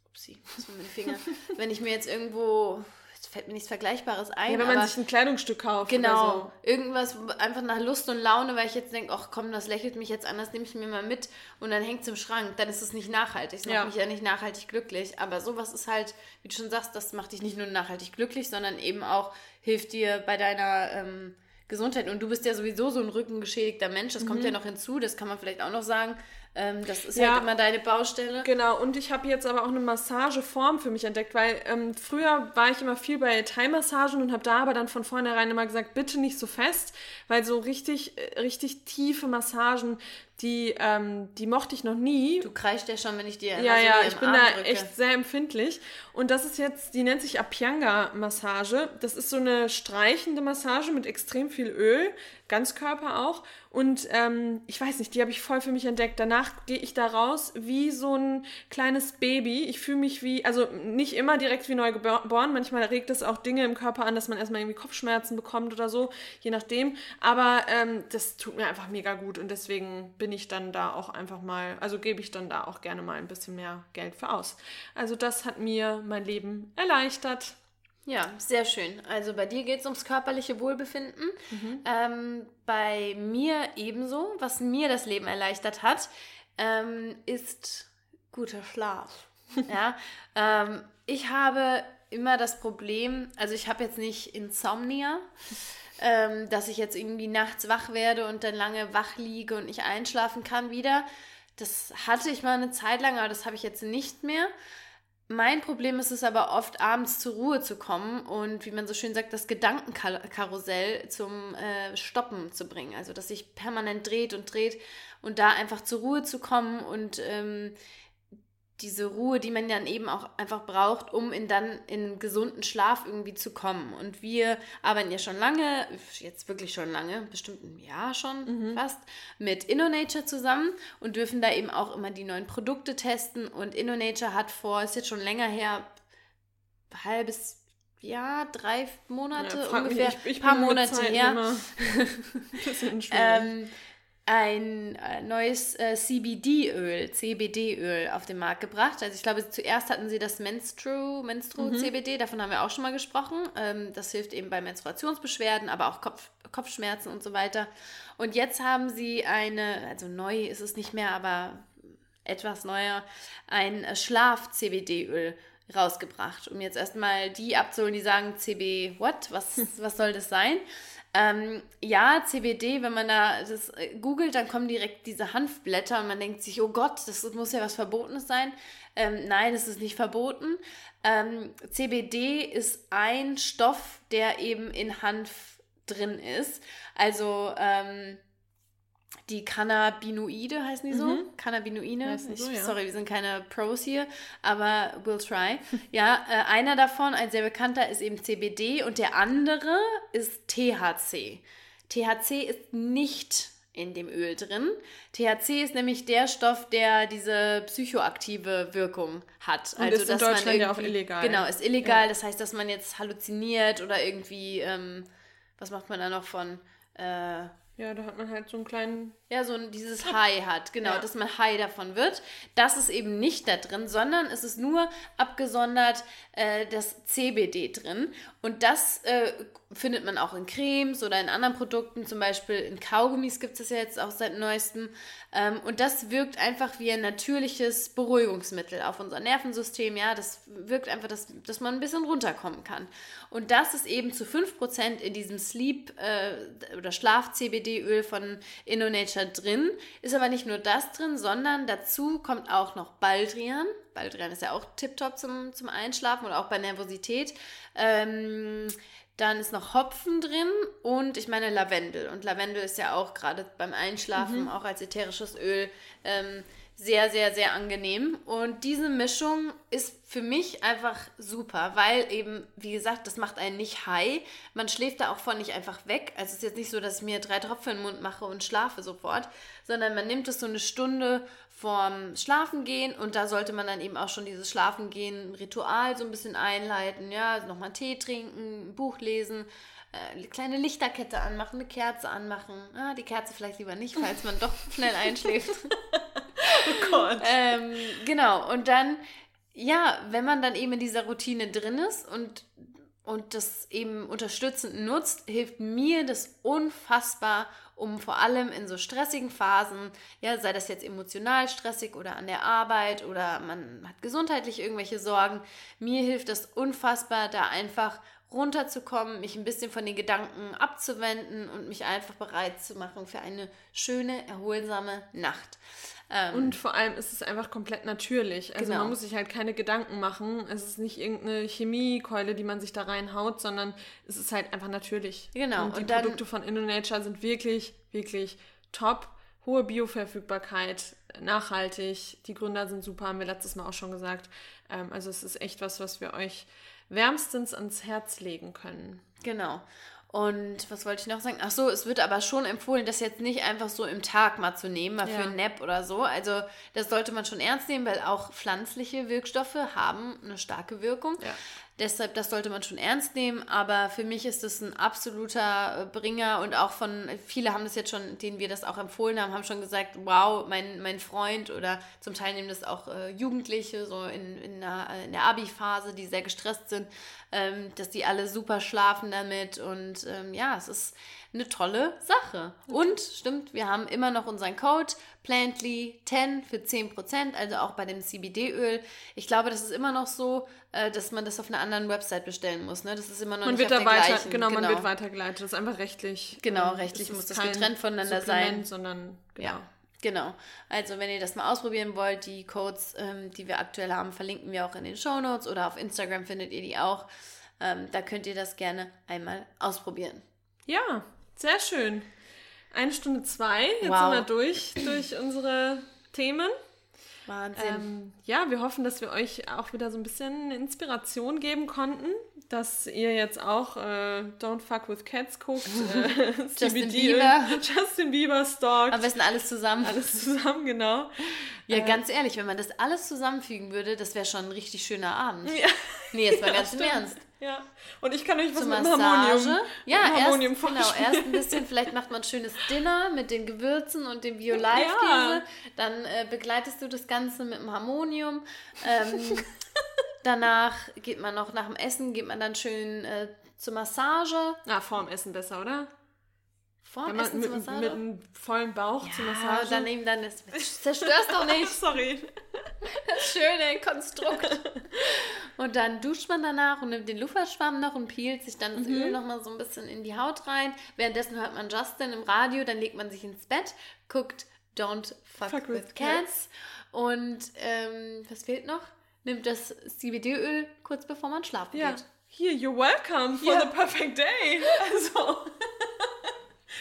upsie, was sind meine Finger, wenn ich mir jetzt irgendwo fällt mir nichts Vergleichbares ein. Ja, wenn man sich ein Kleidungsstück kauft. Genau. So. Irgendwas einfach nach Lust und Laune, weil ich jetzt denke, ach komm, das lächelt mich jetzt an, das nehme ich mir mal mit und dann hängt es im Schrank. Dann ist es nicht nachhaltig. Ja. macht mich ja nicht nachhaltig glücklich. Aber sowas ist halt, wie du schon sagst, das macht dich nicht nur nachhaltig glücklich, sondern eben auch hilft dir bei deiner ähm, Gesundheit. Und du bist ja sowieso so ein rückengeschädigter Mensch. Das mhm. kommt ja noch hinzu, das kann man vielleicht auch noch sagen. Ähm, das ist ja, halt immer deine Baustelle. Genau, und ich habe jetzt aber auch eine Massageform für mich entdeckt, weil ähm, früher war ich immer viel bei Thai-Massagen und habe da aber dann von vornherein immer gesagt, bitte nicht so fest, weil so richtig, äh, richtig tiefe Massagen, die, ähm, die mochte ich noch nie. Du kreischst ja schon, wenn ich dir Ja, ja, ich bin Arm da drücke. echt sehr empfindlich. Und das ist jetzt, die nennt sich Apyanga-Massage. Das ist so eine streichende Massage mit extrem viel Öl, Ganzkörper auch. Und ähm, ich weiß nicht, die habe ich voll für mich entdeckt. Danach gehe ich da raus wie so ein kleines Baby. Ich fühle mich wie, also nicht immer direkt wie neu geboren. Manchmal regt es auch Dinge im Körper an, dass man erstmal irgendwie Kopfschmerzen bekommt oder so, je nachdem. Aber ähm, das tut mir einfach mega gut und deswegen bin ich dann da auch einfach mal, also gebe ich dann da auch gerne mal ein bisschen mehr Geld für aus. Also das hat mir mein Leben erleichtert. Ja, sehr schön. Also bei dir geht es ums körperliche Wohlbefinden. Mhm. Ähm, bei mir ebenso. Was mir das Leben erleichtert hat, ähm, ist guter Schlaf. ja, ähm, ich habe immer das Problem, also ich habe jetzt nicht Insomnia, ähm, dass ich jetzt irgendwie nachts wach werde und dann lange wach liege und nicht einschlafen kann wieder. Das hatte ich mal eine Zeit lang, aber das habe ich jetzt nicht mehr. Mein Problem ist es aber oft, abends zur Ruhe zu kommen und, wie man so schön sagt, das Gedankenkarussell zum äh, Stoppen zu bringen. Also, dass sich permanent dreht und dreht und da einfach zur Ruhe zu kommen und ähm, diese Ruhe, die man dann eben auch einfach braucht, um in dann in gesunden Schlaf irgendwie zu kommen. Und wir arbeiten ja schon lange, jetzt wirklich schon lange, bestimmt ein Jahr schon mhm. fast, mit InnoNature zusammen und dürfen da eben auch immer die neuen Produkte testen. Und InnoNature hat vor, ist jetzt schon länger her, halbes Jahr, drei Monate ja, ungefähr, ein paar Monate her. ähm, ein äh, neues äh, CBD-Öl, CBD-Öl auf den Markt gebracht. Also ich glaube, zuerst hatten sie das Menstru, Menstru mhm. CBD, davon haben wir auch schon mal gesprochen. Ähm, das hilft eben bei Menstruationsbeschwerden, aber auch Kopf, Kopfschmerzen und so weiter. Und jetzt haben sie eine, also neu ist es nicht mehr, aber etwas neuer, ein äh, Schlaf-CBD-Öl rausgebracht, um jetzt erstmal die abzuholen, die sagen, CB, what? Was, was soll das sein? Ähm, ja, CBD, wenn man da das äh, googelt, dann kommen direkt diese Hanfblätter und man denkt sich, oh Gott, das muss ja was Verbotenes sein. Ähm, nein, es ist nicht verboten. Ähm, CBD ist ein Stoff, der eben in Hanf drin ist. Also ähm, die Cannabinoide heißen die so? Mhm. Cannabinoide? Ich, so, ja. Sorry, wir sind keine Pros hier, aber we'll try. ja, äh, einer davon, ein sehr bekannter, ist eben CBD und der andere ist THC. THC ist nicht in dem Öl drin. THC ist nämlich der Stoff, der diese psychoaktive Wirkung hat. Und ist in Deutschland ja auch illegal. Genau, ist illegal. Ja. Das heißt, dass man jetzt halluziniert oder irgendwie, ähm, was macht man da noch von? Äh, Ja, da hat man halt so einen kleinen. Ja, so ein, dieses High hat, genau, Ja. dass man High davon wird. Das ist eben nicht da drin, sondern es ist nur abgesondert äh, das CBD drin. Und das äh, findet man auch in Cremes oder in anderen Produkten, zum Beispiel in Kaugummis gibt es ja jetzt auch seit neuestem. Ähm, und das wirkt einfach wie ein natürliches Beruhigungsmittel auf unser Nervensystem. Ja, das wirkt einfach, dass, dass man ein bisschen runterkommen kann. Und das ist eben zu 5% in diesem Sleep- äh, oder Schlaf-CBD-Öl von InnoNature drin. Ist aber nicht nur das drin, sondern dazu kommt auch noch Baldrian. Baldrian ist ja auch tiptop zum, zum Einschlafen oder auch bei Nervosität. Ähm, dann ist noch Hopfen drin und ich meine Lavendel. Und Lavendel ist ja auch gerade beim Einschlafen, auch als ätherisches Öl, ähm, sehr, sehr, sehr angenehm. Und diese Mischung ist für mich einfach super, weil eben, wie gesagt, das macht einen nicht high. Man schläft da auch von nicht einfach weg. Also es ist jetzt nicht so, dass ich mir drei Tropfen den Mund mache und schlafe sofort, sondern man nimmt es so eine Stunde vorm Schlafengehen und da sollte man dann eben auch schon dieses Schlafengehen-Ritual so ein bisschen einleiten. Ja, also nochmal Tee trinken, ein Buch lesen, äh, eine kleine Lichterkette anmachen, eine Kerze anmachen. Ah, die Kerze vielleicht lieber nicht, falls man doch schnell einschläft. Oh Gott. ähm, genau, und dann, ja, wenn man dann eben in dieser Routine drin ist und, und das eben unterstützend nutzt, hilft mir das unfassbar, um vor allem in so stressigen Phasen, ja, sei das jetzt emotional stressig oder an der Arbeit oder man hat gesundheitlich irgendwelche Sorgen, mir hilft das unfassbar, da einfach runterzukommen, mich ein bisschen von den Gedanken abzuwenden und mich einfach bereit zu machen für eine schöne, erholsame Nacht. Ähm, Und vor allem ist es einfach komplett natürlich. Also Genau. man muss sich halt keine Gedanken machen. Es ist nicht irgendeine Chemiekeule, die man sich da reinhaut, sondern es ist halt einfach natürlich. Genau, Und die und dann- Produkte von InnoNature sind wirklich, wirklich top. Hohe Bioverfügbarkeit, nachhaltig. Die Gründer sind super, haben wir letztes Mal auch schon gesagt. Ähm, also es ist echt was, was wir euch wärmstens ans Herz legen können. Genau. Und was wollte ich noch sagen? Ach so, es wird aber schon empfohlen, das jetzt nicht einfach so im Tag mal zu nehmen, mal für Ja. einen Nap oder so. Also das sollte man schon ernst nehmen, weil auch pflanzliche Wirkstoffe haben eine starke Wirkung. Ja. Deshalb, das sollte man schon ernst nehmen. Aber für mich ist das ein absoluter äh, Bringer und auch von, viele haben das jetzt schon, denen wir das auch empfohlen haben, haben schon gesagt, wow, mein, mein Freund oder zum Teil nehmen das auch äh, Jugendliche, so in, in, der, in der Abi-Phase, die sehr gestresst sind, ähm, dass die alle super schlafen damit und ähm, ja, es ist eine tolle Sache. Und stimmt, wir haben immer noch unseren Code Plantly10 für 10%, also auch bei dem CBD-Öl. Ich glaube, das ist immer noch so, äh, dass man das auf einer anderen Website bestellen muss. Ne? Das ist immer noch Man nicht wird da weiter, gleichen. genau, man wird weitergeleitet. Das ist einfach rechtlich. Genau, ähm, rechtlich muss das kein getrennt voneinander Supplement, sein. sondern genau. Ja, genau. Also wenn ihr das mal ausprobieren wollt, die Codes, ähm, die wir aktuell haben, verlinken wir auch in den Show Notes oder auf Instagram findet ihr die auch. Ähm, da könnt ihr das gerne einmal ausprobieren. Ja, sehr schön. Eine Stunde zwei. Jetzt Wow. sind wir durch, durch unsere Themen. Wahnsinn. Ähm, ja, wir hoffen, dass wir euch auch wieder so ein bisschen Inspiration geben konnten, dass ihr jetzt auch äh, Don't Fuck with Cats guckt, äh, Justin Bieber. Justin Bieber stalkt, Am besten alles zusammen. alles zusammen, genau. Ja, ganz ehrlich, wenn man das alles zusammenfügen würde, das wäre schon ein richtig schöner Abend. Ja. Nee, jetzt mal ganz im. Ernst. Ja, und ich kann euch was mit Massage. Harmonium, Ja, mit Harmonium erst, genau, erst ein bisschen, vielleicht macht man ein schönes Dinner mit den Gewürzen und dem Bio-Life-Käse. Ja. Dann äh, begleitest du das Ganze mit dem Harmonium. Ähm, danach geht man noch, nach dem Essen geht man dann schön äh, zur Massage. Ah, vorm Essen besser, oder? Vor man Essen mit, zur mit einem vollen Bauch zur ja, Massage. dann eben dann das. Zerstörst doch nicht. Sorry. Das schöne Konstrukt. Und dann duscht man danach und nimmt den Luftschwamm noch und peelt sich dann das Mhm. Öl noch mal so ein bisschen in die Haut rein. Währenddessen hört man Justin im Radio, dann legt man sich ins Bett, guckt Don't Fuck, Fuck with, with Cats. Und ähm, was fehlt noch? Nimmt das CBD-Öl kurz bevor man schlafen Ja. geht. Here, you're welcome for Ja. the perfect day. Also.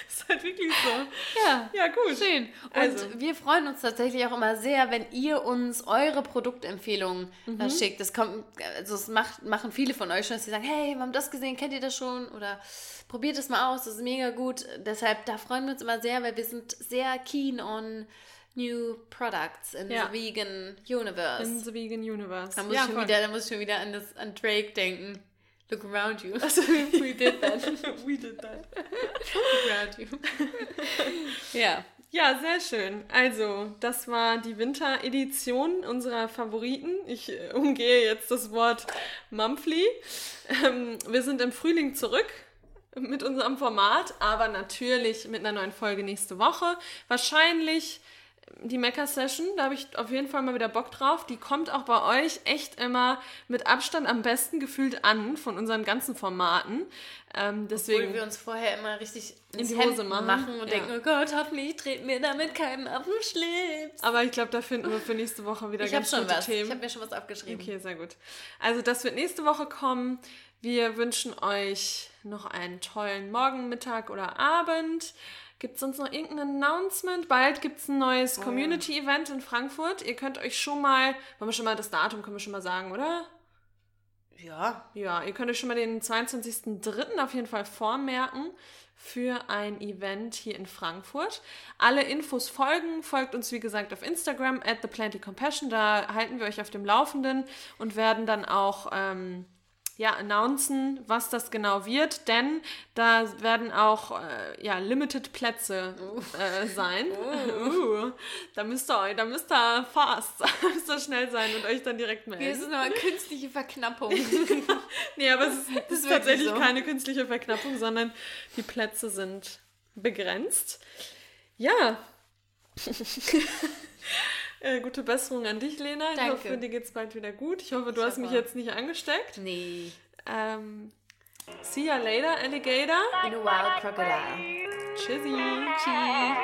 ist ist halt wirklich so. Ja. Ja, gut. Schön. Und Also. wir freuen uns tatsächlich auch immer sehr, wenn ihr uns eure Produktempfehlungen Mhm. äh, schickt. Das kommt, also es macht, machen viele von euch schon, dass sie sagen, hey, wir haben das gesehen, kennt ihr das schon? Oder probiert es mal aus, das ist mega gut. Deshalb, da freuen wir uns immer sehr, weil wir sind sehr keen on new products in Ja. the vegan universe. In the Vegan Universe. da muss, ja, ich schon voll. wieder, da muss ich schon wieder an, das, an Drake denken. Look around you. Also, We did that. we did that. Look around you. ja. Ja, sehr schön. Also, das war die Winteredition unserer Favoriten. Ich äh, umgehe jetzt das Wort Monthly. Ähm, wir sind im Frühling zurück mit unserem Format, aber natürlich mit einer neuen Folge nächste Woche. Wahrscheinlich die Mecha-Session, da habe ich auf jeden Fall mal wieder Bock drauf. Die kommt auch bei euch echt immer mit Abstand am besten gefühlt an von unseren ganzen Formaten. Ähm, deswegen. Obwohl wir uns vorher immer richtig ins die Hose machen. machen und Ja. denken, oh Gott, hoffentlich treten mir damit keinen auf den Schlips. aber ich glaube, da finden wir für nächste Woche wieder Ich ganz gute was. Themen. Ich habe mir schon was abgeschrieben. Okay, sehr gut. Also das wird nächste Woche kommen. Wir wünschen euch noch einen tollen Morgen, Mittag oder Abend. Gibt es sonst noch irgendein Announcement? Bald gibt es ein neues Community-Event in Frankfurt. Ihr könnt euch schon mal, wollen wir schon mal das Datum, können wir schon mal sagen, oder? Ja. Ja, ihr könnt euch schon mal den 22.03. auf jeden Fall vormerken für ein Event hier in Frankfurt. Alle Infos folgen. Folgt uns, wie gesagt, auf Instagram at theplantycompassion. Da halten wir euch auf dem Laufenden und werden dann auch ähm, ja, announcen, was das genau wird, denn da werden auch äh, ja, limited Plätze äh, sein. Uh, da müsst ihr euch, da müsst ihr fast, müsst ihr schnell sein und euch dann direkt melden. Ist noch eine künstliche Verknappung. Nee, aber es ist, es ist tatsächlich so. keine künstliche Verknappung, sondern die Plätze sind begrenzt. Ja. Äh, gute Besserung an dich, Lena. Ich Danke. hoffe, dir geht's bald wieder gut. Ich hoffe, du Ich hast mich jetzt nicht angesteckt. nee. Ähm, see ya later, Alligator. In a wild crocodile. Tschüssi. Tschüss.